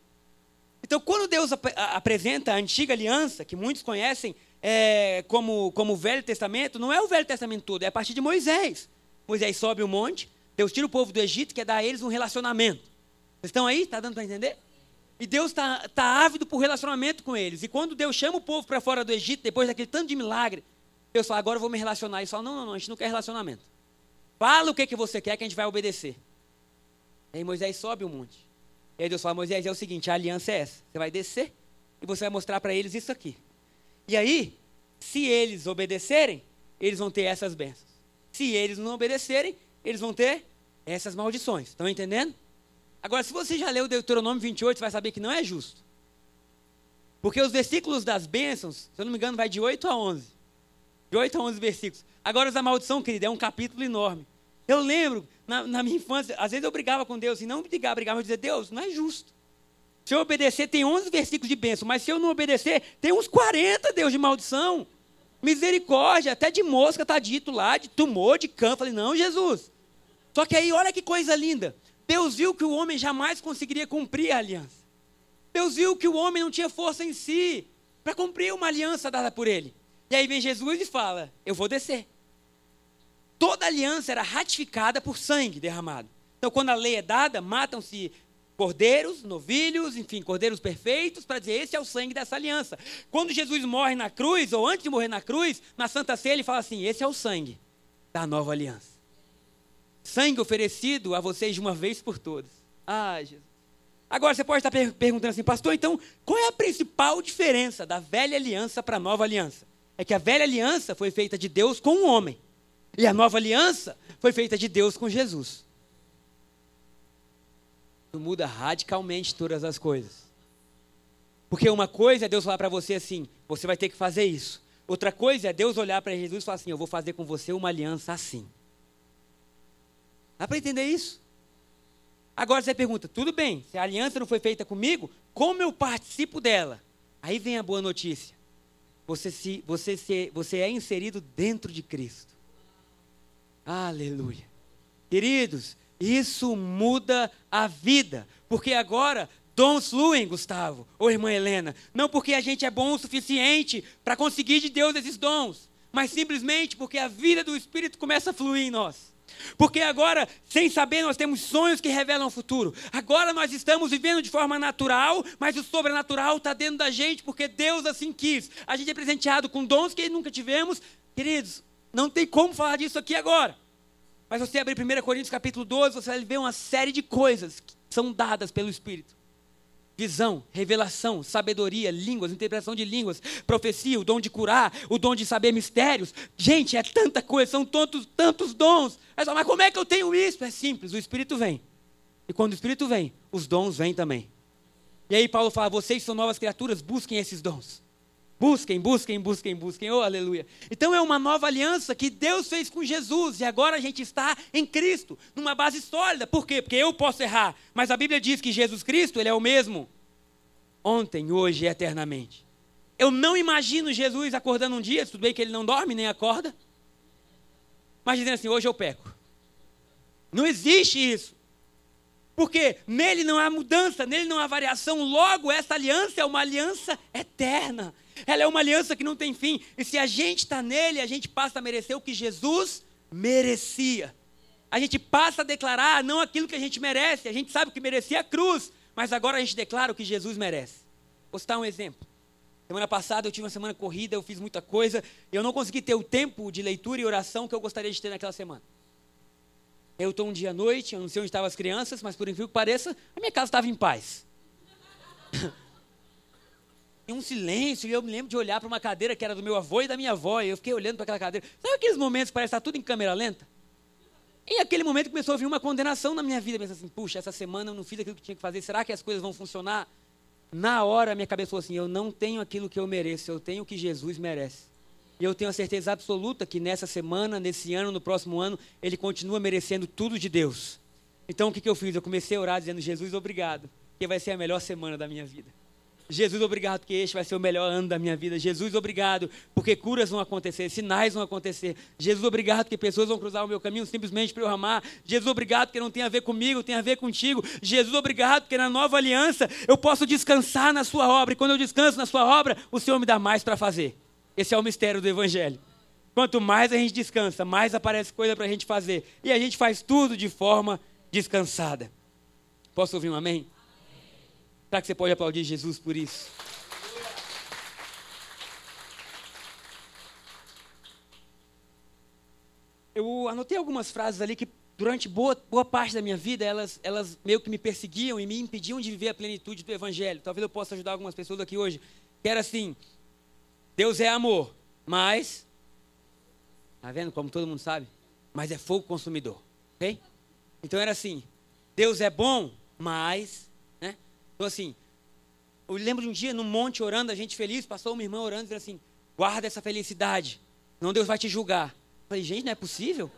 Então, quando Deus ap apresenta a antiga aliança, que muitos conhecem é, como, como o Velho Testamento, não é o Velho Testamento todo, é a partir de Moisés. Moisés sobe o monte, Deus tira o povo do Egito, quer dar a eles um relacionamento. Vocês estão aí? Está dando para entender? E Deus está tá ávido por relacionamento com eles. E quando Deus chama o povo para fora do Egito, depois daquele tanto de milagre, Deus fala, agora eu vou me relacionar. E falam, não, não, não, a gente não quer relacionamento. Fala o que, que você quer que a gente vai obedecer. E aí Moisés sobe o monte. E aí Deus fala, Moisés, é o seguinte, a aliança é essa. Você vai descer e você vai mostrar para eles isso aqui. E aí, se eles obedecerem, eles vão ter essas bênçãos. Se eles não obedecerem, eles vão ter essas maldições. Estão entendendo? Agora, se você já leu Deuteronômio 28, você vai saber que não é justo. Porque os versículos das bênçãos, se eu não me engano, vai de 8 a 11. De 8 a 11 versículos. Agora, a maldição, querida, é um capítulo enorme. Eu lembro, na, na, minha infância, às vezes eu brigava com Deus, e não brigava, brigava, eu dizia, Deus, não é justo. Se eu obedecer, tem 11 versículos de bênção, mas se eu não obedecer, tem uns 40, Deus, de maldição. Misericórdia, até de mosca está dito lá, de tumor, de câncer. Falei, não, Jesus. Só que aí, olha que coisa linda. Deus viu que o homem jamais conseguiria cumprir a aliança. Deus viu que o homem não tinha força em si para cumprir uma aliança dada por ele. E aí vem Jesus e fala: Eu vou descer. Toda aliança era ratificada por sangue derramado. Então, quando a lei é dada, matam-se cordeiros, novilhos, enfim, cordeiros perfeitos, para dizer: esse é o sangue dessa aliança. Quando Jesus morre na cruz, ou antes de morrer na cruz, na Santa Ceia, ele fala assim: esse é o sangue da nova aliança sangue oferecido a vocês de uma vez por todas. Ah, Jesus. Agora você pode estar per perguntando assim, pastor, então qual é a principal diferença da velha aliança para a nova aliança? É que a velha aliança foi feita de Deus com o um homem, e a nova aliança foi feita de Deus com Jesus. Isso muda radicalmente todas as coisas. Porque uma coisa é Deus falar para você assim: você vai ter que fazer isso. Outra coisa é Deus olhar para Jesus e falar assim: eu vou fazer com você uma aliança assim. Dá para entender isso? Agora você pergunta, tudo bem, se a aliança não foi feita comigo, como eu participo dela? Aí vem a boa notícia. Você, se, você, se, você é inserido dentro de Cristo. Aleluia. Queridos, isso muda a vida. Porque agora dons fluem, Gustavo, ou irmã Helena. Não porque a gente é bom o suficiente para conseguir de Deus esses dons, mas simplesmente porque a vida do Espírito começa a fluir em nós. Porque agora, sem saber, nós temos sonhos que revelam o futuro. Agora nós estamos vivendo de forma natural, mas o sobrenatural está dentro da gente, porque Deus assim quis. A gente é presenteado com dons que nunca tivemos. Queridos, não tem como falar disso aqui agora. Mas você abrir 1 Coríntios capítulo 12, você vai ver uma série de coisas que são dadas pelo Espírito visão, revelação, sabedoria, línguas, interpretação de línguas, profecia, o dom de curar, o dom de saber mistérios. Gente, é tanta coisa, são tantos, tantos dons. Mas como é que eu tenho isso? É simples, o Espírito vem. E quando o Espírito vem, os dons vêm também. E aí Paulo fala: vocês são novas criaturas, busquem esses dons. Busquem, busquem, busquem, busquem. Oh, aleluia. Então é uma nova aliança que Deus fez com Jesus e agora a gente está em Cristo, numa base sólida. Por quê? Porque eu posso errar, mas a Bíblia diz que Jesus Cristo, ele é o mesmo ontem, hoje e eternamente. Eu não imagino Jesus acordando um dia, tudo bem que ele não dorme nem acorda, mas dizendo assim: hoje eu peco. Não existe isso. Porque nele não há mudança, nele não há variação, logo essa aliança é uma aliança eterna. Ela é uma aliança que não tem fim. E se a gente está nele, a gente passa a merecer o que Jesus merecia. A gente passa a declarar não aquilo que a gente merece. A gente sabe que merecia a cruz, mas agora a gente declara o que Jesus merece. Vou citar um exemplo. Semana passada eu tive uma semana corrida, eu fiz muita coisa, eu não consegui ter o tempo de leitura e oração que eu gostaria de ter naquela semana. Eu estou um dia à noite, eu não sei onde estavam as crianças, mas por incrível que pareça, a minha casa estava em paz. [LAUGHS] Tem um silêncio, e eu me lembro de olhar para uma cadeira que era do meu avô e da minha avó, e eu fiquei olhando para aquela cadeira. Sabe aqueles momentos que parece estar tudo em câmera lenta? E aquele momento começou a vir uma condenação na minha vida, pensando assim, puxa, essa semana eu não fiz aquilo que tinha que fazer, será que as coisas vão funcionar? Na hora, minha cabeça falou assim, eu não tenho aquilo que eu mereço, eu tenho o que Jesus merece. E eu tenho a certeza absoluta que nessa semana, nesse ano, no próximo ano, ele continua merecendo tudo de Deus. Então o que, que eu fiz? Eu comecei a orar dizendo, Jesus, obrigado, porque vai ser a melhor semana da minha vida. Jesus, obrigado, porque este vai ser o melhor ano da minha vida. Jesus, obrigado, porque curas vão acontecer, sinais vão acontecer. Jesus, obrigado, porque pessoas vão cruzar o meu caminho simplesmente para eu amar. Jesus, obrigado, porque não tem a ver comigo, tem a ver contigo. Jesus, obrigado, porque na nova aliança eu posso descansar na Sua obra. E quando eu descanso na Sua obra, o Senhor me dá mais para fazer. Esse é o mistério do Evangelho. Quanto mais a gente descansa, mais aparece coisa para a gente fazer. E a gente faz tudo de forma descansada. Posso ouvir um amém? Será que você pode aplaudir Jesus por isso? Eu anotei algumas frases ali que durante boa, boa parte da minha vida, elas, elas meio que me perseguiam e me impediam de viver a plenitude do Evangelho. Talvez eu possa ajudar algumas pessoas aqui hoje. Que era assim: Deus é amor, mas. Está vendo como todo mundo sabe? Mas é fogo consumidor. Ok? Então era assim: Deus é bom, mas. Então assim, eu lembro de um dia no monte orando, a gente feliz, passou uma irmã orando e dizendo assim: guarda essa felicidade, não Deus vai te julgar. Eu falei, gente, não é possível?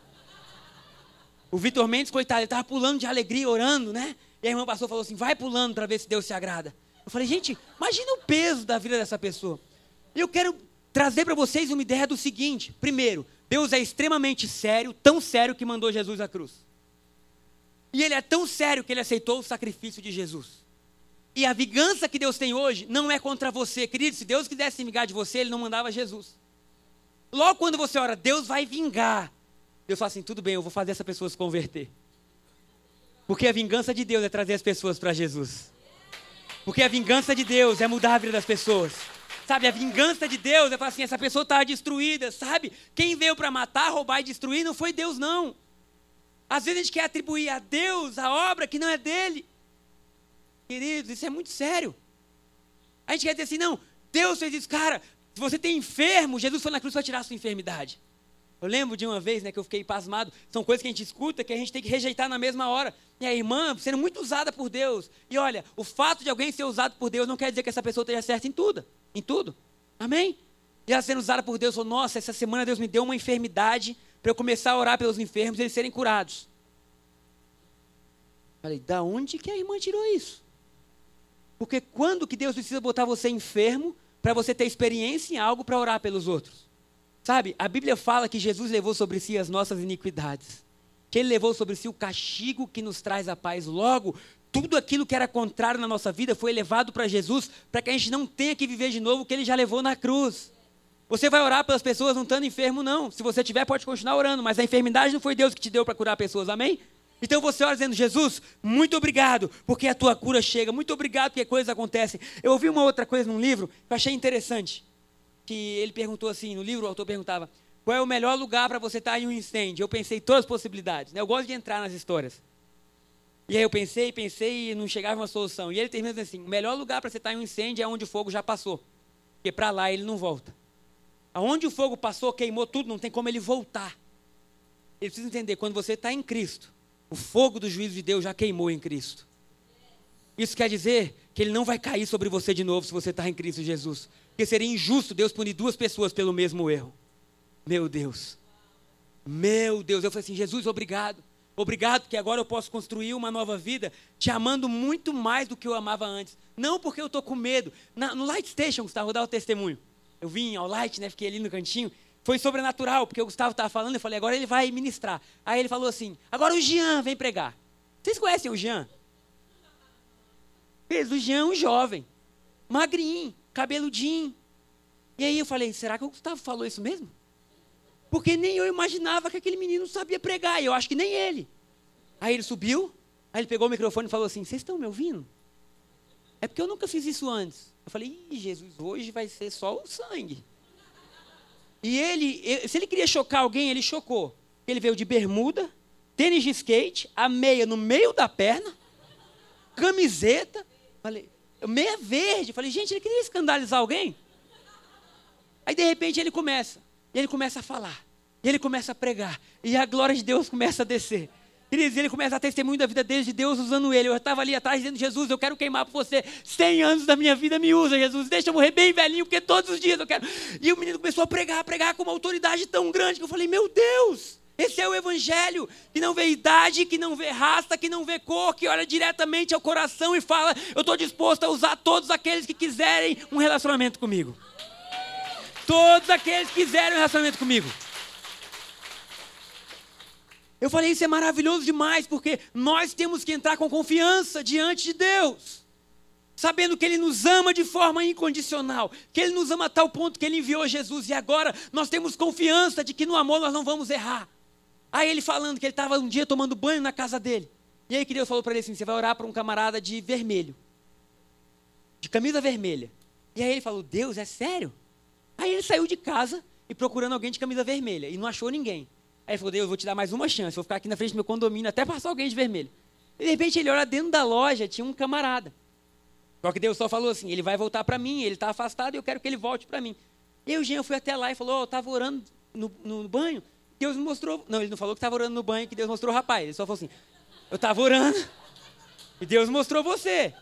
O Vitor Mendes, coitado, ele estava pulando de alegria, orando, né? E a irmã passou e falou assim: vai pulando para ver se Deus se agrada. Eu falei, gente, imagina o peso da vida dessa pessoa. Eu quero trazer para vocês uma ideia do seguinte: primeiro, Deus é extremamente sério, tão sério que mandou Jesus à cruz. E ele é tão sério que ele aceitou o sacrifício de Jesus. E a vingança que Deus tem hoje não é contra você, querido. Se Deus quisesse se vingar de você, ele não mandava Jesus. Logo quando você ora, Deus vai vingar. Deus fala assim: tudo bem, eu vou fazer essa pessoa se converter. Porque a vingança de Deus é trazer as pessoas para Jesus. Porque a vingança de Deus é mudar a vida das pessoas. Sabe, a vingança de Deus é falar assim: essa pessoa está destruída, sabe? Quem veio para matar, roubar e destruir não foi Deus, não. Às vezes a gente quer atribuir a Deus a obra que não é dele. Queridos, isso é muito sério. A gente quer dizer assim: não, Deus fez isso, cara. Se você tem enfermo, Jesus foi na cruz para tirar a sua enfermidade. Eu lembro de uma vez né, que eu fiquei pasmado. São coisas que a gente escuta que a gente tem que rejeitar na mesma hora. E a irmã sendo muito usada por Deus. E olha, o fato de alguém ser usado por Deus não quer dizer que essa pessoa esteja certa em tudo. Em tudo. Amém? E ela sendo usada por Deus, falou: Nossa, essa semana Deus me deu uma enfermidade para eu começar a orar pelos enfermos e eles serem curados. Falei, da onde que a irmã tirou isso? Porque quando que Deus precisa botar você enfermo para você ter experiência em algo para orar pelos outros? Sabe, a Bíblia fala que Jesus levou sobre si as nossas iniquidades. Que ele levou sobre si o castigo que nos traz a paz. Logo, tudo aquilo que era contrário na nossa vida foi levado para Jesus, para que a gente não tenha que viver de novo o que ele já levou na cruz. Você vai orar pelas pessoas não estando enfermo, não. Se você tiver, pode continuar orando, mas a enfermidade não foi Deus que te deu para curar pessoas, amém? Então você ora dizendo, Jesus, muito obrigado, porque a tua cura chega, muito obrigado porque coisas acontecem. Eu ouvi uma outra coisa num livro que eu achei interessante que ele perguntou assim, no livro o autor perguntava, qual é o melhor lugar para você estar em um incêndio? Eu pensei todas as possibilidades, né? eu gosto de entrar nas histórias. E aí eu pensei, pensei e não chegava uma solução. E ele termina assim, o melhor lugar para você estar em um incêndio é onde o fogo já passou. Porque para lá ele não volta. Aonde o fogo passou, queimou tudo, não tem como ele voltar. Ele precisa entender, quando você está em Cristo, o fogo do juízo de Deus já queimou em Cristo. Isso quer dizer que ele não vai cair sobre você de novo se você está em Cristo Jesus. Porque seria injusto Deus punir duas pessoas pelo mesmo erro. Meu Deus. Meu Deus. Eu falei assim: Jesus, obrigado. Obrigado, porque agora eu posso construir uma nova vida te amando muito mais do que eu amava antes. Não porque eu estou com medo. Na, no Light Station, Gustavo, vou dar o testemunho. Eu vim ao Light, né? Fiquei ali no cantinho. Foi sobrenatural, porque o Gustavo estava falando, eu falei, agora ele vai ministrar. Aí ele falou assim: agora o Jean vem pregar. Vocês conhecem o Jean? O Jean é um jovem, magrinho, cabeludinho. E aí eu falei, será que o Gustavo falou isso mesmo? Porque nem eu imaginava que aquele menino sabia pregar, e eu acho que nem ele. Aí ele subiu, aí ele pegou o microfone e falou assim: Vocês estão me ouvindo? É porque eu nunca fiz isso antes. Eu falei: Ih, Jesus, hoje vai ser só o sangue. E ele, se ele queria chocar alguém, ele chocou. Ele veio de bermuda, tênis de skate, a meia no meio da perna, camiseta. Falei, meia verde. Falei, gente, ele queria escandalizar alguém? Aí de repente ele começa, e ele começa a falar, e ele começa a pregar, e a glória de Deus começa a descer. Ele começa a testemunho da vida dele, de Deus usando ele. Eu estava ali atrás dizendo, Jesus, eu quero queimar por você. 100 anos da minha vida me usa, Jesus. Deixa eu morrer bem velhinho, porque todos os dias eu quero. E o menino começou a pregar, a pregar com uma autoridade tão grande que eu falei, meu Deus, esse é o evangelho que não vê idade, que não vê raça, que não vê cor, que olha diretamente ao coração e fala: Eu estou disposto a usar todos aqueles que quiserem um relacionamento comigo. Todos aqueles que quiserem um relacionamento comigo. Eu falei, isso é maravilhoso demais, porque nós temos que entrar com confiança diante de Deus, sabendo que Ele nos ama de forma incondicional, que Ele nos ama a tal ponto que Ele enviou Jesus, e agora nós temos confiança de que no amor nós não vamos errar. Aí ele falando que ele estava um dia tomando banho na casa dele. E aí que Deus falou para ele assim: você vai orar para um camarada de vermelho. de camisa vermelha. E aí ele falou: Deus, é sério? Aí ele saiu de casa e procurando alguém de camisa vermelha e não achou ninguém. Aí ele falou: Deus, eu vou te dar mais uma chance, vou ficar aqui na frente do meu condomínio até passar alguém de vermelho. E de repente ele olha dentro da loja, tinha um camarada. Só que Deus só falou assim: ele vai voltar para mim, ele está afastado e eu quero que ele volte para mim. E o Jean foi até lá e falou: oh, eu estava orando no, no, banho, Deus me mostrou. Não, ele não falou que estava orando no banho, que Deus mostrou o rapaz. Ele só falou assim: eu estava orando e Deus mostrou você.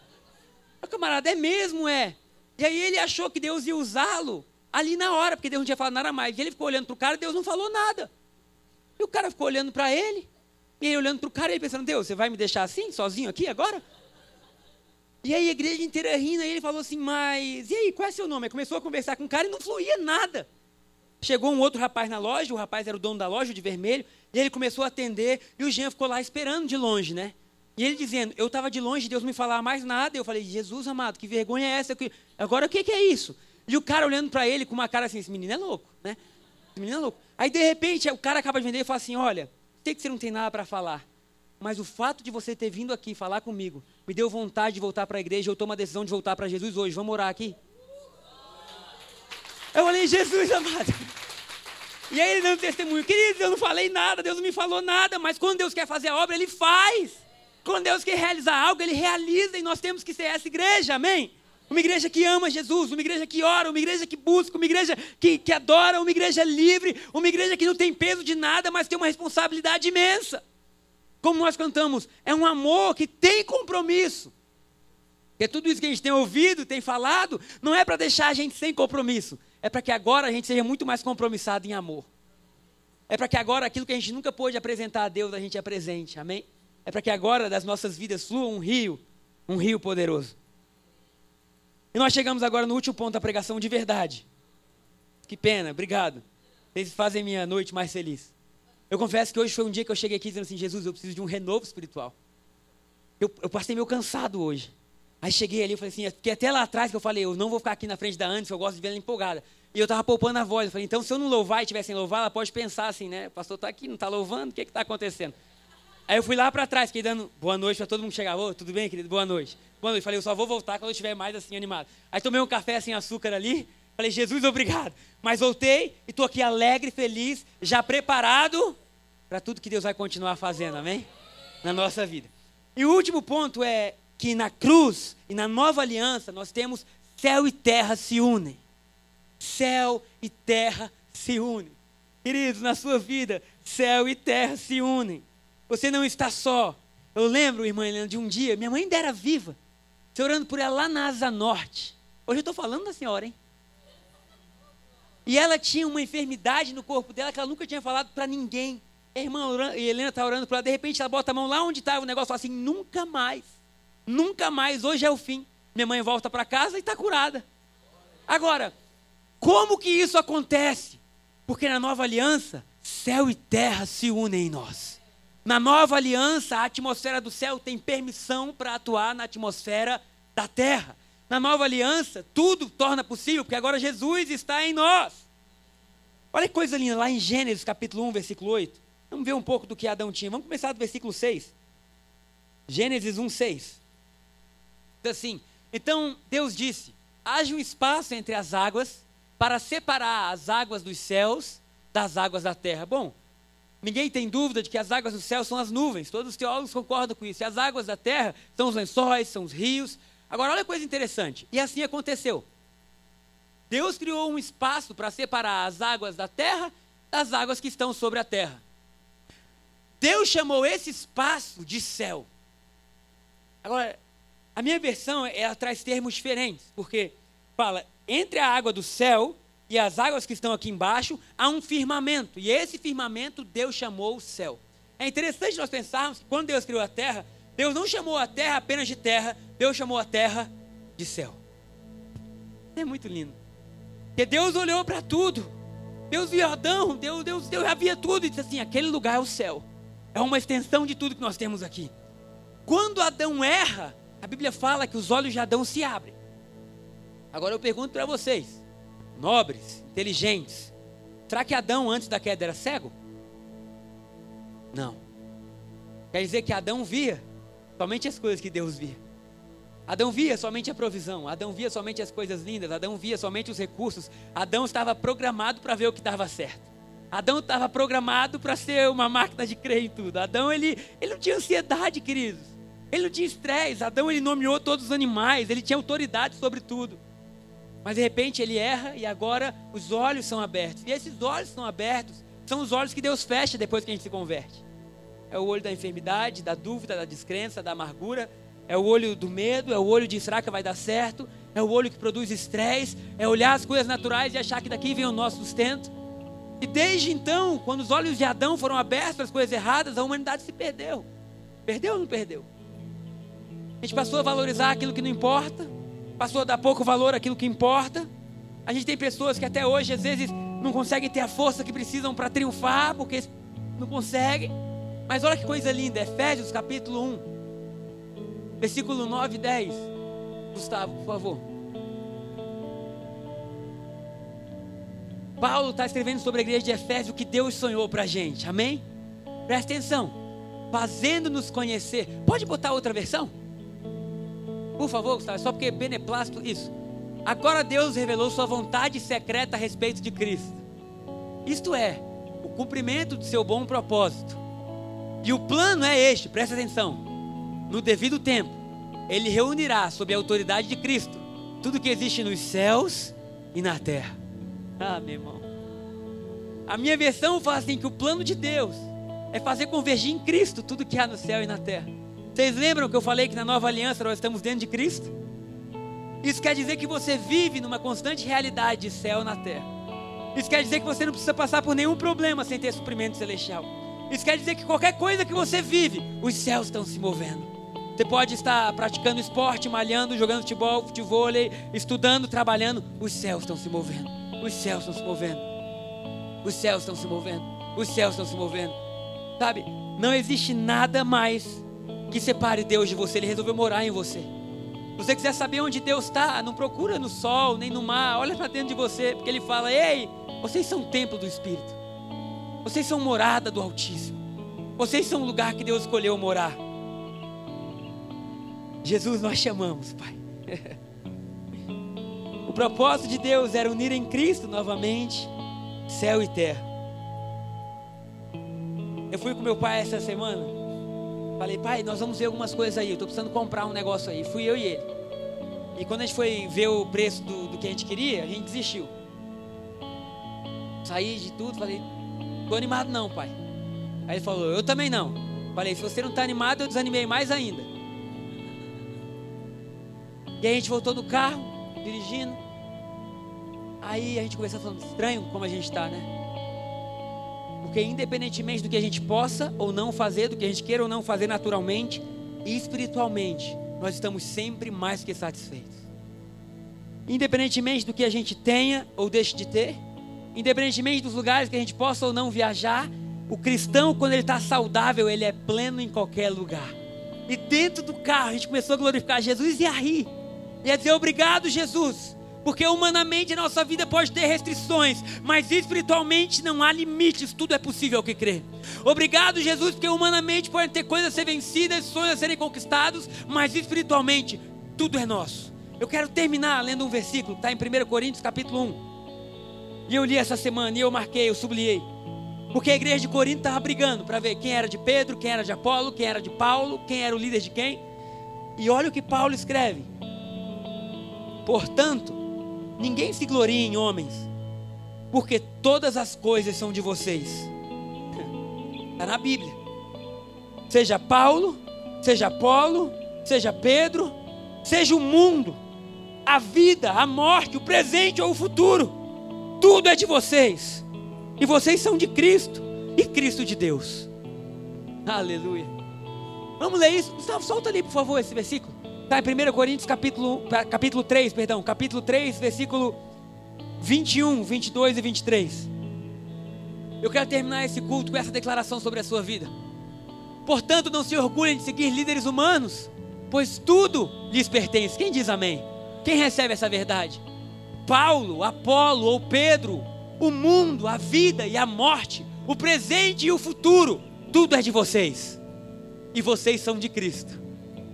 O camarada é mesmo, é. E aí ele achou que Deus ia usá-lo ali na hora, porque Deus não tinha falado nada mais. E ele ficou olhando para o cara e Deus não falou nada. E o cara ficou olhando para ele. E ele olhando para o cara e pensando: Deus, você vai me deixar assim, sozinho aqui agora? E aí a igreja inteira rindo, e ele falou assim, mas e aí, qual é seu nome? Começou a conversar com o cara e não fluía nada. Chegou um outro rapaz na loja, o rapaz era o dono da loja, de vermelho, e ele começou a atender, e o Jean ficou lá esperando de longe, né? E ele dizendo, eu estava de longe, Deus me falava mais nada. Eu falei, Jesus amado, que vergonha é essa? Agora o que, que é isso? E o cara olhando para ele com uma cara assim, esse menino é louco, né? Esse menino é louco. Aí de repente o cara acaba de vender e fala assim, olha, sei que você não tem nada para falar, mas o fato de você ter vindo aqui falar comigo me deu vontade de voltar para a igreja. Eu tomo a decisão de voltar para Jesus hoje. Vamos orar aqui? Eu falei, Jesus amado. E aí ele dando testemunho, querido, eu não falei nada, Deus não me falou nada, mas quando Deus quer fazer a obra, Ele faz. Quando Deus quer realizar algo, Ele realiza e nós temos que ser essa igreja, amém? Uma igreja que ama Jesus, uma igreja que ora, uma igreja que busca, uma igreja que, que adora, uma igreja livre, uma igreja que não tem peso de nada, mas tem uma responsabilidade imensa como nós cantamos, é um amor que tem compromisso. Porque tudo isso que a gente tem ouvido, tem falado, não é para deixar a gente sem compromisso. É para que agora a gente seja muito mais compromissado em amor. É para que agora aquilo que a gente nunca pôde apresentar a Deus, a gente apresente. Amém? É para que agora das nossas vidas flua um rio, um rio poderoso. E nós chegamos agora no último ponto da pregação de verdade. Que pena, obrigado. Vocês fazem minha noite mais feliz. Eu confesso que hoje foi um dia que eu cheguei aqui dizendo assim: Jesus, eu preciso de um renovo espiritual. Eu, eu passei meio cansado hoje. Aí cheguei ali e falei assim: porque até lá atrás que eu falei, eu não vou ficar aqui na frente da Anderson, eu gosto de ver ela empolgada. E eu estava poupando a voz. Eu falei: então, se eu não louvar e estiver sem louvar, ela pode pensar assim, né? O pastor está aqui, não está louvando, o que está acontecendo? Aí eu fui lá para trás, fiquei dando boa noite para todo mundo chegar. Ô, tudo bem, querido? Boa noite. Boa noite. Falei, eu só vou voltar quando eu estiver mais assim animado. Aí tomei um café sem açúcar ali. Falei, Jesus, obrigado. Mas voltei e estou aqui alegre, feliz, já preparado para tudo que Deus vai continuar fazendo, amém? Na nossa vida. E o último ponto é que na cruz e na nova aliança nós temos céu e terra se unem. Céu e terra se unem. Queridos, na sua vida, céu e terra se unem. Você não está só. Eu lembro, irmã Helena, de um dia, minha mãe ainda era viva, você orando por ela lá na Asa Norte. Hoje eu estou falando da senhora, hein? E ela tinha uma enfermidade no corpo dela que ela nunca tinha falado para ninguém. A irmã Helena está orando por ela, de repente ela bota a mão lá onde estava o negócio fala assim: nunca mais, nunca mais, hoje é o fim. Minha mãe volta para casa e está curada. Agora, como que isso acontece? Porque na nova aliança, céu e terra se unem em nós. Na nova aliança, a atmosfera do céu tem permissão para atuar na atmosfera da terra. Na nova aliança, tudo torna possível, porque agora Jesus está em nós. Olha que coisa linda, lá em Gênesis capítulo 1, versículo 8. Vamos ver um pouco do que Adão tinha. Vamos começar do versículo 6. Gênesis 1, 6. Diz assim: Então Deus disse: haja um espaço entre as águas para separar as águas dos céus das águas da terra. Bom, ninguém tem dúvida de que as águas do céu são as nuvens, todos os teólogos concordam com isso. E as águas da terra são os lençóis, são os rios. Agora, olha a coisa interessante: e assim aconteceu. Deus criou um espaço para separar as águas da terra das águas que estão sobre a terra. Deus chamou esse espaço de céu. Agora, a minha versão ela traz termos diferentes, porque fala entre a água do céu e as águas que estão aqui embaixo há um firmamento, e esse firmamento Deus chamou o céu. É interessante nós pensarmos que quando Deus criou a terra, Deus não chamou a terra apenas de terra, Deus chamou a terra de céu. É muito lindo. Porque Deus olhou para tudo. Deus viu Adão, Deus, Deus, Deus já via tudo e disse assim: aquele lugar é o céu é uma extensão de tudo que nós temos aqui. Quando Adão erra, a Bíblia fala que os olhos de Adão se abrem. Agora eu pergunto para vocês, nobres, inteligentes, será que Adão antes da queda era cego? Não. Quer dizer que Adão via somente as coisas que Deus via. Adão via somente a provisão, Adão via somente as coisas lindas, Adão via somente os recursos. Adão estava programado para ver o que dava certo. Adão estava programado para ser uma máquina de crer em tudo. Adão, ele, ele não tinha ansiedade, queridos. Ele não tinha estresse. Adão, ele nomeou todos os animais, ele tinha autoridade sobre tudo. Mas de repente ele erra e agora os olhos são abertos. E esses olhos são abertos, são os olhos que Deus fecha depois que a gente se converte. É o olho da enfermidade, da dúvida, da descrença, da amargura. É o olho do medo, é o olho de será que vai dar certo? É o olho que produz estresse, é olhar as coisas naturais e achar que daqui vem o nosso sustento. E desde então, quando os olhos de Adão foram abertos para as coisas erradas, a humanidade se perdeu. Perdeu ou não perdeu? A gente passou a valorizar aquilo que não importa, passou a dar pouco valor àquilo que importa. A gente tem pessoas que até hoje, às vezes, não conseguem ter a força que precisam para triunfar, porque não conseguem. Mas olha que coisa linda, Efésios capítulo 1, versículo 9 e 10. Gustavo, por favor. Paulo está escrevendo sobre a igreja de Efésio o que Deus sonhou para a gente, amém? Presta atenção, fazendo-nos conhecer. Pode botar outra versão? Por favor, Gustavo, só porque é beneplácito, isso. Agora Deus revelou sua vontade secreta a respeito de Cristo. Isto é, o cumprimento do seu bom propósito. E o plano é este, presta atenção. No devido tempo, ele reunirá sob a autoridade de Cristo tudo que existe nos céus e na terra. Ah, meu irmão. A minha versão fala assim que o plano de Deus é fazer convergir em Cristo tudo que há no céu e na terra. Vocês lembram que eu falei que na nova aliança nós estamos dentro de Cristo? Isso quer dizer que você vive numa constante realidade de céu na terra. Isso quer dizer que você não precisa passar por nenhum problema sem ter suprimento celestial. Isso quer dizer que qualquer coisa que você vive, os céus estão se movendo. Você pode estar praticando esporte, malhando, jogando futebol, futebol, estudando, trabalhando, os céus estão se movendo. Os céus estão se movendo. Os céus estão se movendo. Os céus estão se movendo. Sabe? Não existe nada mais que separe Deus de você. Ele resolveu morar em você. Se você quiser saber onde Deus está, não procura no sol nem no mar. Olha para dentro de você, porque Ele fala: Ei, vocês são templo do Espírito. Vocês são morada do Altíssimo. Vocês são o lugar que Deus escolheu morar. Jesus, nós chamamos, Pai. [LAUGHS] o propósito de Deus era unir em Cristo novamente céu e terra. Eu fui com meu pai essa semana. Falei, pai, nós vamos ver algumas coisas aí. Eu estou precisando comprar um negócio aí. Fui eu e ele. E quando a gente foi ver o preço do, do que a gente queria, a gente desistiu. Saí de tudo, falei, tô animado não, pai. Aí ele falou, eu também não. Falei, se você não está animado, eu desanimei mais ainda. E aí a gente voltou no carro, dirigindo. Aí a gente começou falando, estranho como a gente está, né? Porque independentemente do que a gente possa ou não fazer, do que a gente queira ou não fazer naturalmente, espiritualmente, nós estamos sempre mais que satisfeitos. Independentemente do que a gente tenha ou deixe de ter, independentemente dos lugares que a gente possa ou não viajar, o cristão, quando ele está saudável, ele é pleno em qualquer lugar. E dentro do carro, a gente começou a glorificar Jesus e a rir. E a dizer obrigado, Jesus. Porque humanamente nossa vida pode ter restrições, mas espiritualmente não há limites, tudo é possível que crê. Obrigado, Jesus, porque humanamente podem ter coisas a ser vencidas, sonhos a serem conquistados, mas espiritualmente tudo é nosso. Eu quero terminar lendo um versículo, está em 1 Coríntios capítulo 1. E eu li essa semana, e eu marquei, eu sublinhei. Porque a igreja de Corinto estava brigando para ver quem era de Pedro, quem era de Apolo, quem era de Paulo, quem era o líder de quem. E olha o que Paulo escreve. Portanto, ninguém se glorie em homens, porque todas as coisas são de vocês. Está na Bíblia. Seja Paulo, seja Apolo, seja Pedro, seja o mundo, a vida, a morte, o presente ou o futuro, tudo é de vocês. E vocês são de Cristo e Cristo de Deus. Aleluia. Vamos ler isso. Solta ali, por favor, esse versículo. Está em 1 Coríntios capítulo, capítulo 3, perdão, capítulo 3, versículo 21, 22 e 23. Eu quero terminar esse culto com essa declaração sobre a sua vida. Portanto, não se orgulhem de seguir líderes humanos, pois tudo lhes pertence. Quem diz amém? Quem recebe essa verdade? Paulo, Apolo ou Pedro, o mundo, a vida e a morte, o presente e o futuro, tudo é de vocês. E vocês são de Cristo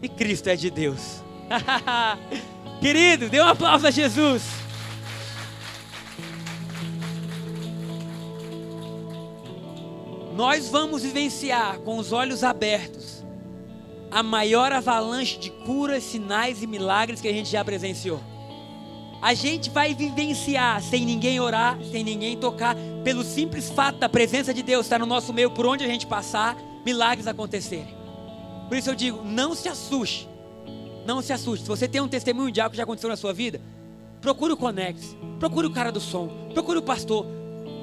e Cristo é de Deus. [LAUGHS] Querido, dê um aplauso a Jesus. Nós vamos vivenciar com os olhos abertos a maior avalanche de curas, sinais e milagres que a gente já presenciou. A gente vai vivenciar sem ninguém orar, sem ninguém tocar, pelo simples fato da presença de Deus estar no nosso meio, por onde a gente passar, milagres acontecerem. Por isso eu digo, não se assuste. Não se assuste. Se você tem um testemunho de algo que já aconteceu na sua vida, procure o Conex, procure o cara do som, procure o pastor,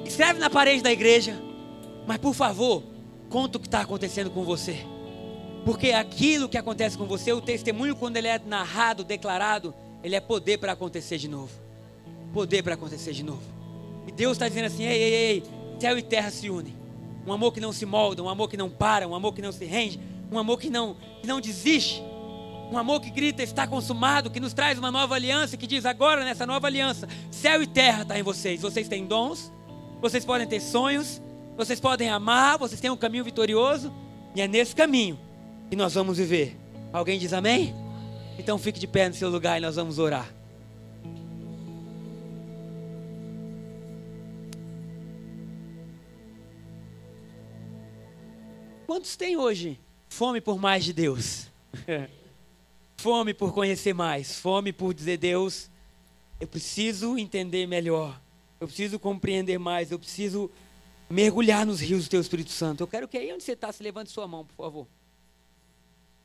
escreve na parede da igreja, mas por favor, conta o que está acontecendo com você. Porque aquilo que acontece com você, o testemunho, quando ele é narrado, declarado, ele é poder para acontecer de novo. Poder para acontecer de novo. E Deus está dizendo assim: ei, ei, ei, céu e terra se unem. Um amor que não se molda, um amor que não para, um amor que não se rende, um amor que não, que não desiste. Um amor que grita, está consumado, que nos traz uma nova aliança, que diz agora nessa nova aliança, céu e terra está em vocês. Vocês têm dons, vocês podem ter sonhos, vocês podem amar, vocês têm um caminho vitorioso, e é nesse caminho que nós vamos viver. Alguém diz amém? Então fique de pé no seu lugar e nós vamos orar. Quantos têm hoje fome por mais de Deus? [LAUGHS] fome por conhecer mais, fome por dizer Deus, eu preciso entender melhor, eu preciso compreender mais, eu preciso mergulhar nos rios do Teu Espírito Santo. Eu quero que aí onde você está, se levante sua mão, por favor.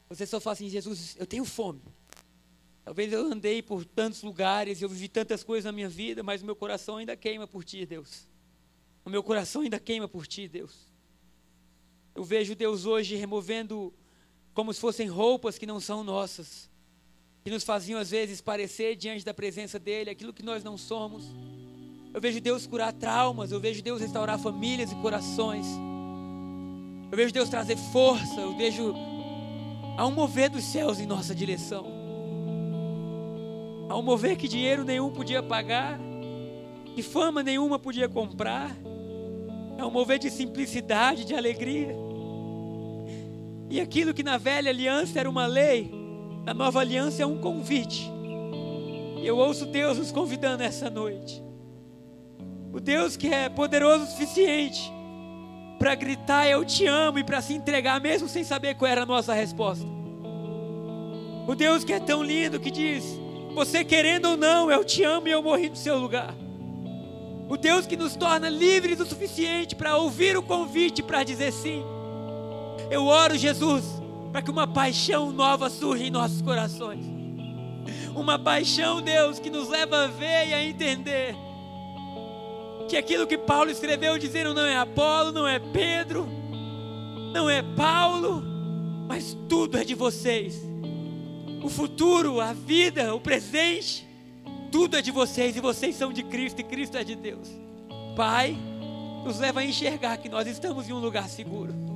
Você só fala assim, Jesus, eu tenho fome. Talvez eu andei por tantos lugares, eu vivi tantas coisas na minha vida, mas o meu coração ainda queima por Ti, Deus. O meu coração ainda queima por Ti, Deus. Eu vejo Deus hoje removendo como se fossem roupas que não são nossas, que nos faziam às vezes parecer diante da presença dEle aquilo que nós não somos. Eu vejo Deus curar traumas, eu vejo Deus restaurar famílias e corações. Eu vejo Deus trazer força, eu vejo Há um mover dos céus em nossa direção. Há um mover que dinheiro nenhum podia pagar, que fama nenhuma podia comprar. É um mover de simplicidade, de alegria. E aquilo que na velha aliança era uma lei, na nova aliança é um convite. E eu ouço Deus nos convidando essa noite. O Deus que é poderoso o suficiente para gritar eu te amo e para se entregar mesmo sem saber qual era a nossa resposta. O Deus que é tão lindo que diz: você querendo ou não, eu te amo e eu morri no seu lugar. O Deus que nos torna livres o suficiente para ouvir o convite para dizer sim. Eu oro, Jesus, para que uma paixão nova surja em nossos corações. Uma paixão, Deus, que nos leva a ver e a entender que aquilo que Paulo escreveu dizendo não é Apolo, não é Pedro, não é Paulo, mas tudo é de vocês. O futuro, a vida, o presente, tudo é de vocês e vocês são de Cristo e Cristo é de Deus. Pai, nos leva a enxergar que nós estamos em um lugar seguro.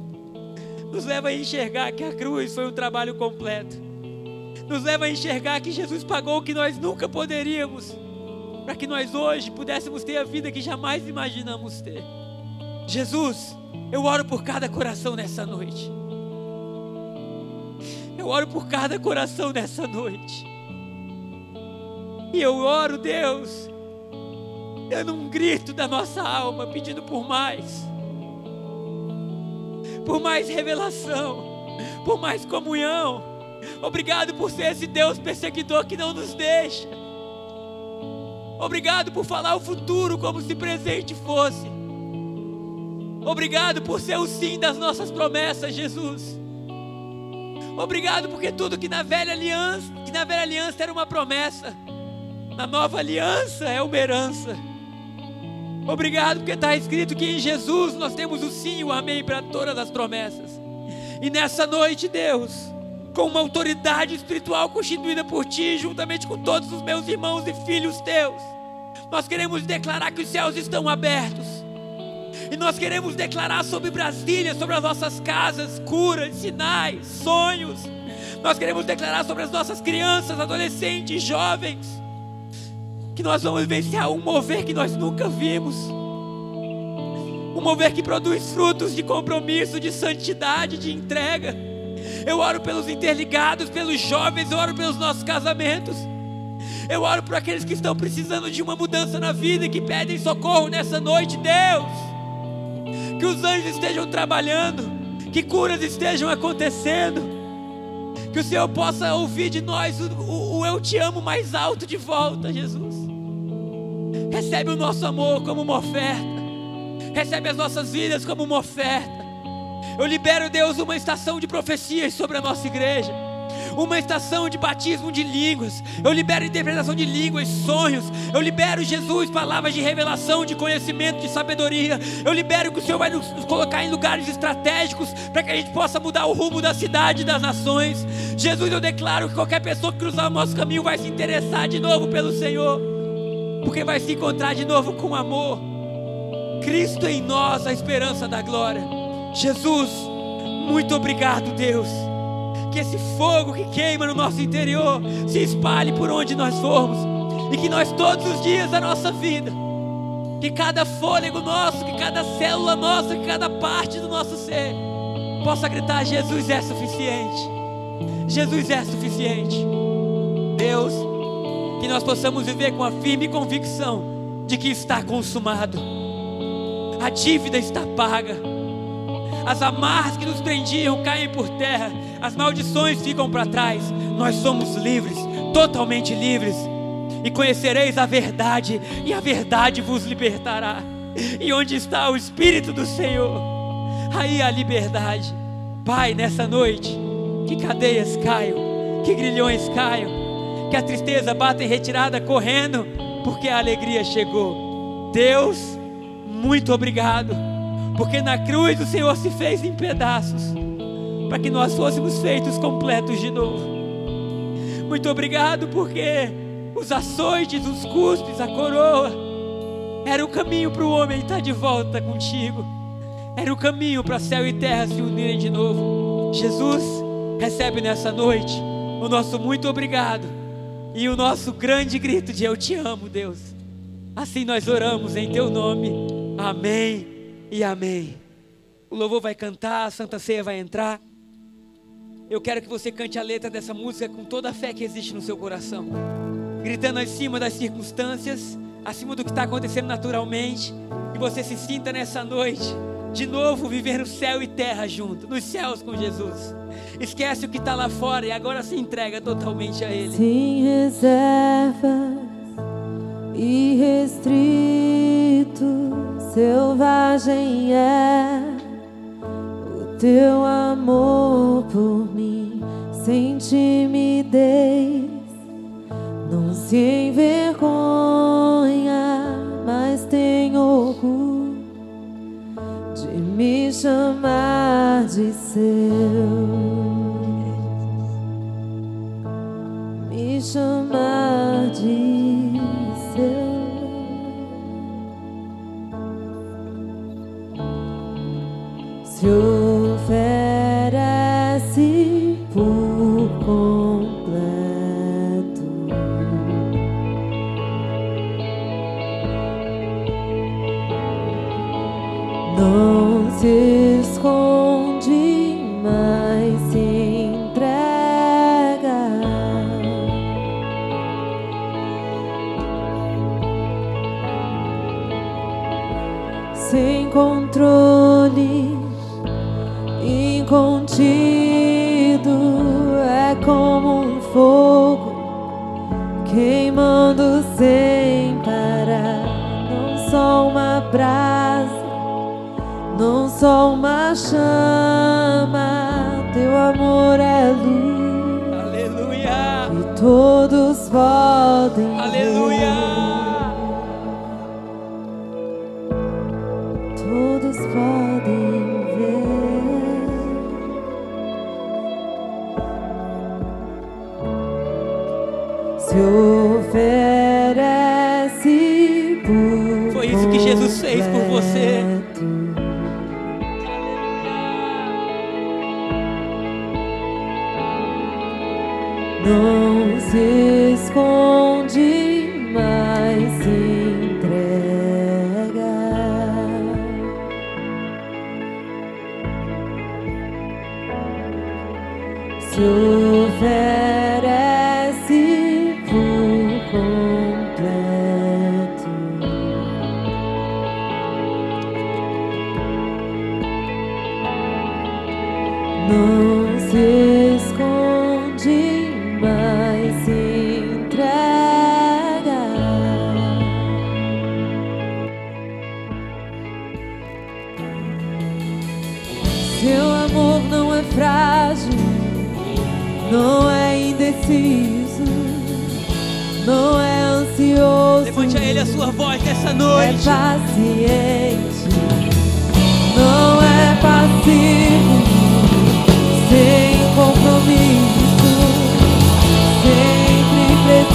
Nos leva a enxergar que a cruz foi um trabalho completo. Nos leva a enxergar que Jesus pagou o que nós nunca poderíamos para que nós hoje pudéssemos ter a vida que jamais imaginamos ter. Jesus, eu oro por cada coração nessa noite. Eu oro por cada coração nessa noite. E eu oro, Deus, dando um grito da nossa alma, pedindo por mais. Por mais revelação, por mais comunhão. Obrigado por ser esse Deus perseguidor que não nos deixa. Obrigado por falar o futuro como se presente fosse. Obrigado por ser o sim das nossas promessas, Jesus. Obrigado porque tudo que na velha aliança, que na velha aliança era uma promessa, na nova aliança é uma herança. Obrigado porque está escrito que em Jesus nós temos o sim e o amém para todas as promessas. E nessa noite, Deus, com uma autoridade espiritual constituída por ti, juntamente com todos os meus irmãos e filhos teus. Nós queremos declarar que os céus estão abertos. E nós queremos declarar sobre Brasília, sobre as nossas casas, curas, sinais, sonhos. Nós queremos declarar sobre as nossas crianças, adolescentes, jovens, que nós vamos vivenciar um mover que nós nunca vimos. Um mover que produz frutos de compromisso, de santidade, de entrega Eu oro pelos interligados, pelos jovens, eu oro pelos nossos casamentos. Eu oro por aqueles que estão precisando de uma mudança na vida e que pedem socorro nessa noite, Deus. Que os anjos estejam trabalhando, que curas estejam acontecendo, que o Senhor possa ouvir de nós o, o, o eu te amo mais alto de volta, Jesus. Recebe o nosso amor como uma oferta, recebe as nossas vidas como uma oferta. Eu libero, Deus, uma estação de profecias sobre a nossa igreja uma estação de batismo de línguas. Eu libero interpretação de línguas, sonhos. Eu libero, Jesus, palavras de revelação, de conhecimento, de sabedoria. Eu libero que o Senhor vai nos colocar em lugares estratégicos para que a gente possa mudar o rumo da cidade e das nações. Jesus, eu declaro que qualquer pessoa que cruzar o nosso caminho vai se interessar de novo pelo Senhor, porque vai se encontrar de novo com amor. Cristo em nós, a esperança da glória. Jesus, muito obrigado, Deus que esse fogo que queima no nosso interior se espalhe por onde nós formos, e que nós todos os dias da nossa vida, que cada fôlego nosso, que cada célula nossa, que cada parte do nosso ser possa gritar: Jesus é suficiente, Jesus é suficiente. Deus, que nós possamos viver com a firme convicção de que está consumado, a dívida está paga. As amarras que nos prendiam caem por terra, as maldições ficam para trás, nós somos livres, totalmente livres, e conhecereis a verdade, e a verdade vos libertará. E onde está o Espírito do Senhor, aí a liberdade. Pai, nessa noite, que cadeias caiam, que grilhões caiam, que a tristeza bata em retirada correndo, porque a alegria chegou. Deus, muito obrigado porque na cruz o Senhor se fez em pedaços, para que nós fôssemos feitos completos de novo. Muito obrigado, porque os açoites, os cuspes, a coroa, era o caminho para o homem estar de volta contigo, era o caminho para céu e terra se unirem de novo. Jesus, recebe nessa noite o nosso muito obrigado e o nosso grande grito de Eu te amo, Deus. Assim nós oramos em teu nome. Amém e amém. O louvor vai cantar, a Santa Ceia vai entrar. Eu quero que você cante a letra dessa música com toda a fé que existe no seu coração, gritando acima das circunstâncias, acima do que está acontecendo naturalmente, e você se sinta nessa noite de novo viver no céu e terra junto, nos céus com Jesus. Esquece o que está lá fora e agora se entrega totalmente a Ele. Sem reservas e restrito selvagem é o teu amor por mim, sem timidez, não se envergonha, mas tem orgulho me chamar de seu, me chamar de seu. se não é frágil, não é indeciso,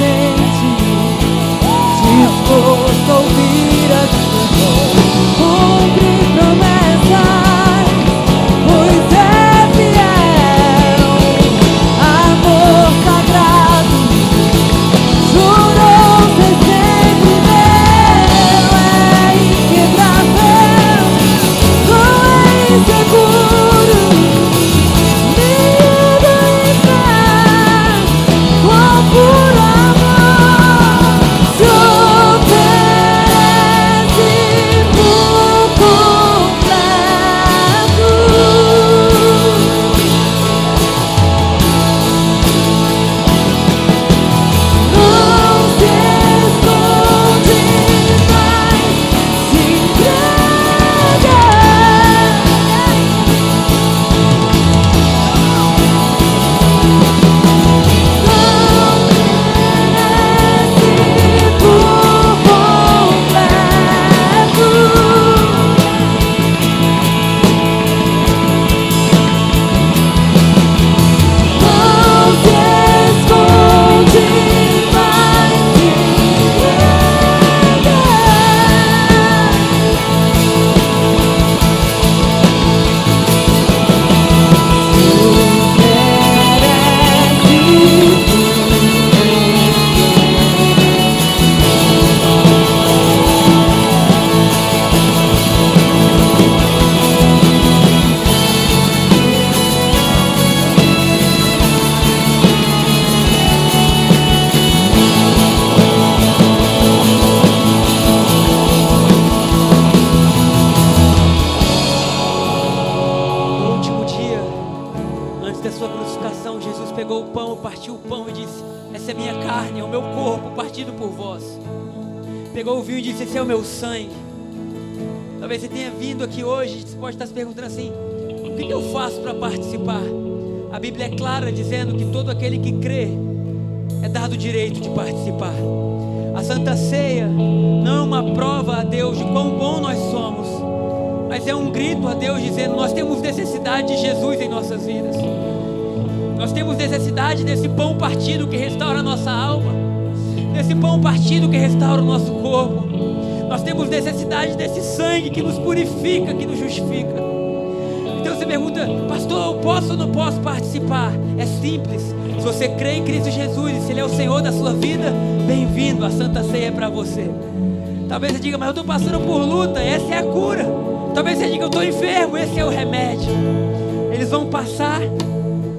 sempre presente, disposto Clara dizendo que todo aquele que crê é dado o direito de participar. A Santa Ceia não é uma prova a Deus de quão bom nós somos, mas é um grito a Deus dizendo: nós temos necessidade de Jesus em nossas vidas. Nós temos necessidade desse pão partido que restaura a nossa alma, desse pão partido que restaura o nosso corpo. Nós temos necessidade desse sangue que nos purifica, que nos justifica. Então você pergunta, pastor, eu posso ou não posso participar? É simples. Se você crê em Cristo Jesus e se Ele é o Senhor da sua vida, bem-vindo. A Santa Ceia é para você. Talvez você diga, mas eu estou passando por luta, essa é a cura. Talvez você diga, eu estou enfermo, esse é o remédio. Eles vão passar.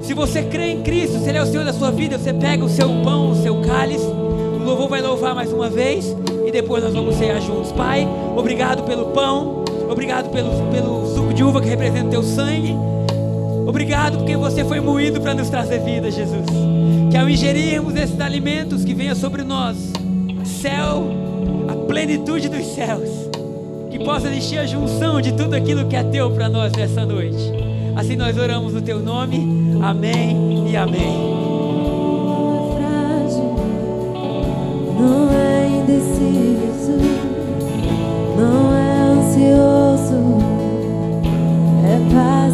Se você crê em Cristo, se Ele é o Senhor da sua vida, você pega o seu pão, o seu cálice. O louvor vai louvar mais uma vez e depois nós vamos cear juntos. Pai, obrigado pelo pão, obrigado pelo, pelo suco de uva que representa o teu sangue. Obrigado porque você foi moído para nos trazer vida, Jesus. Que ao ingerirmos esses alimentos que venha sobre nós, céu, a plenitude dos céus, que possa existir a junção de tudo aquilo que é teu para nós nessa noite. Assim nós oramos no teu nome. Amém e amém. Não é indeciso, não é ansioso, é paciente,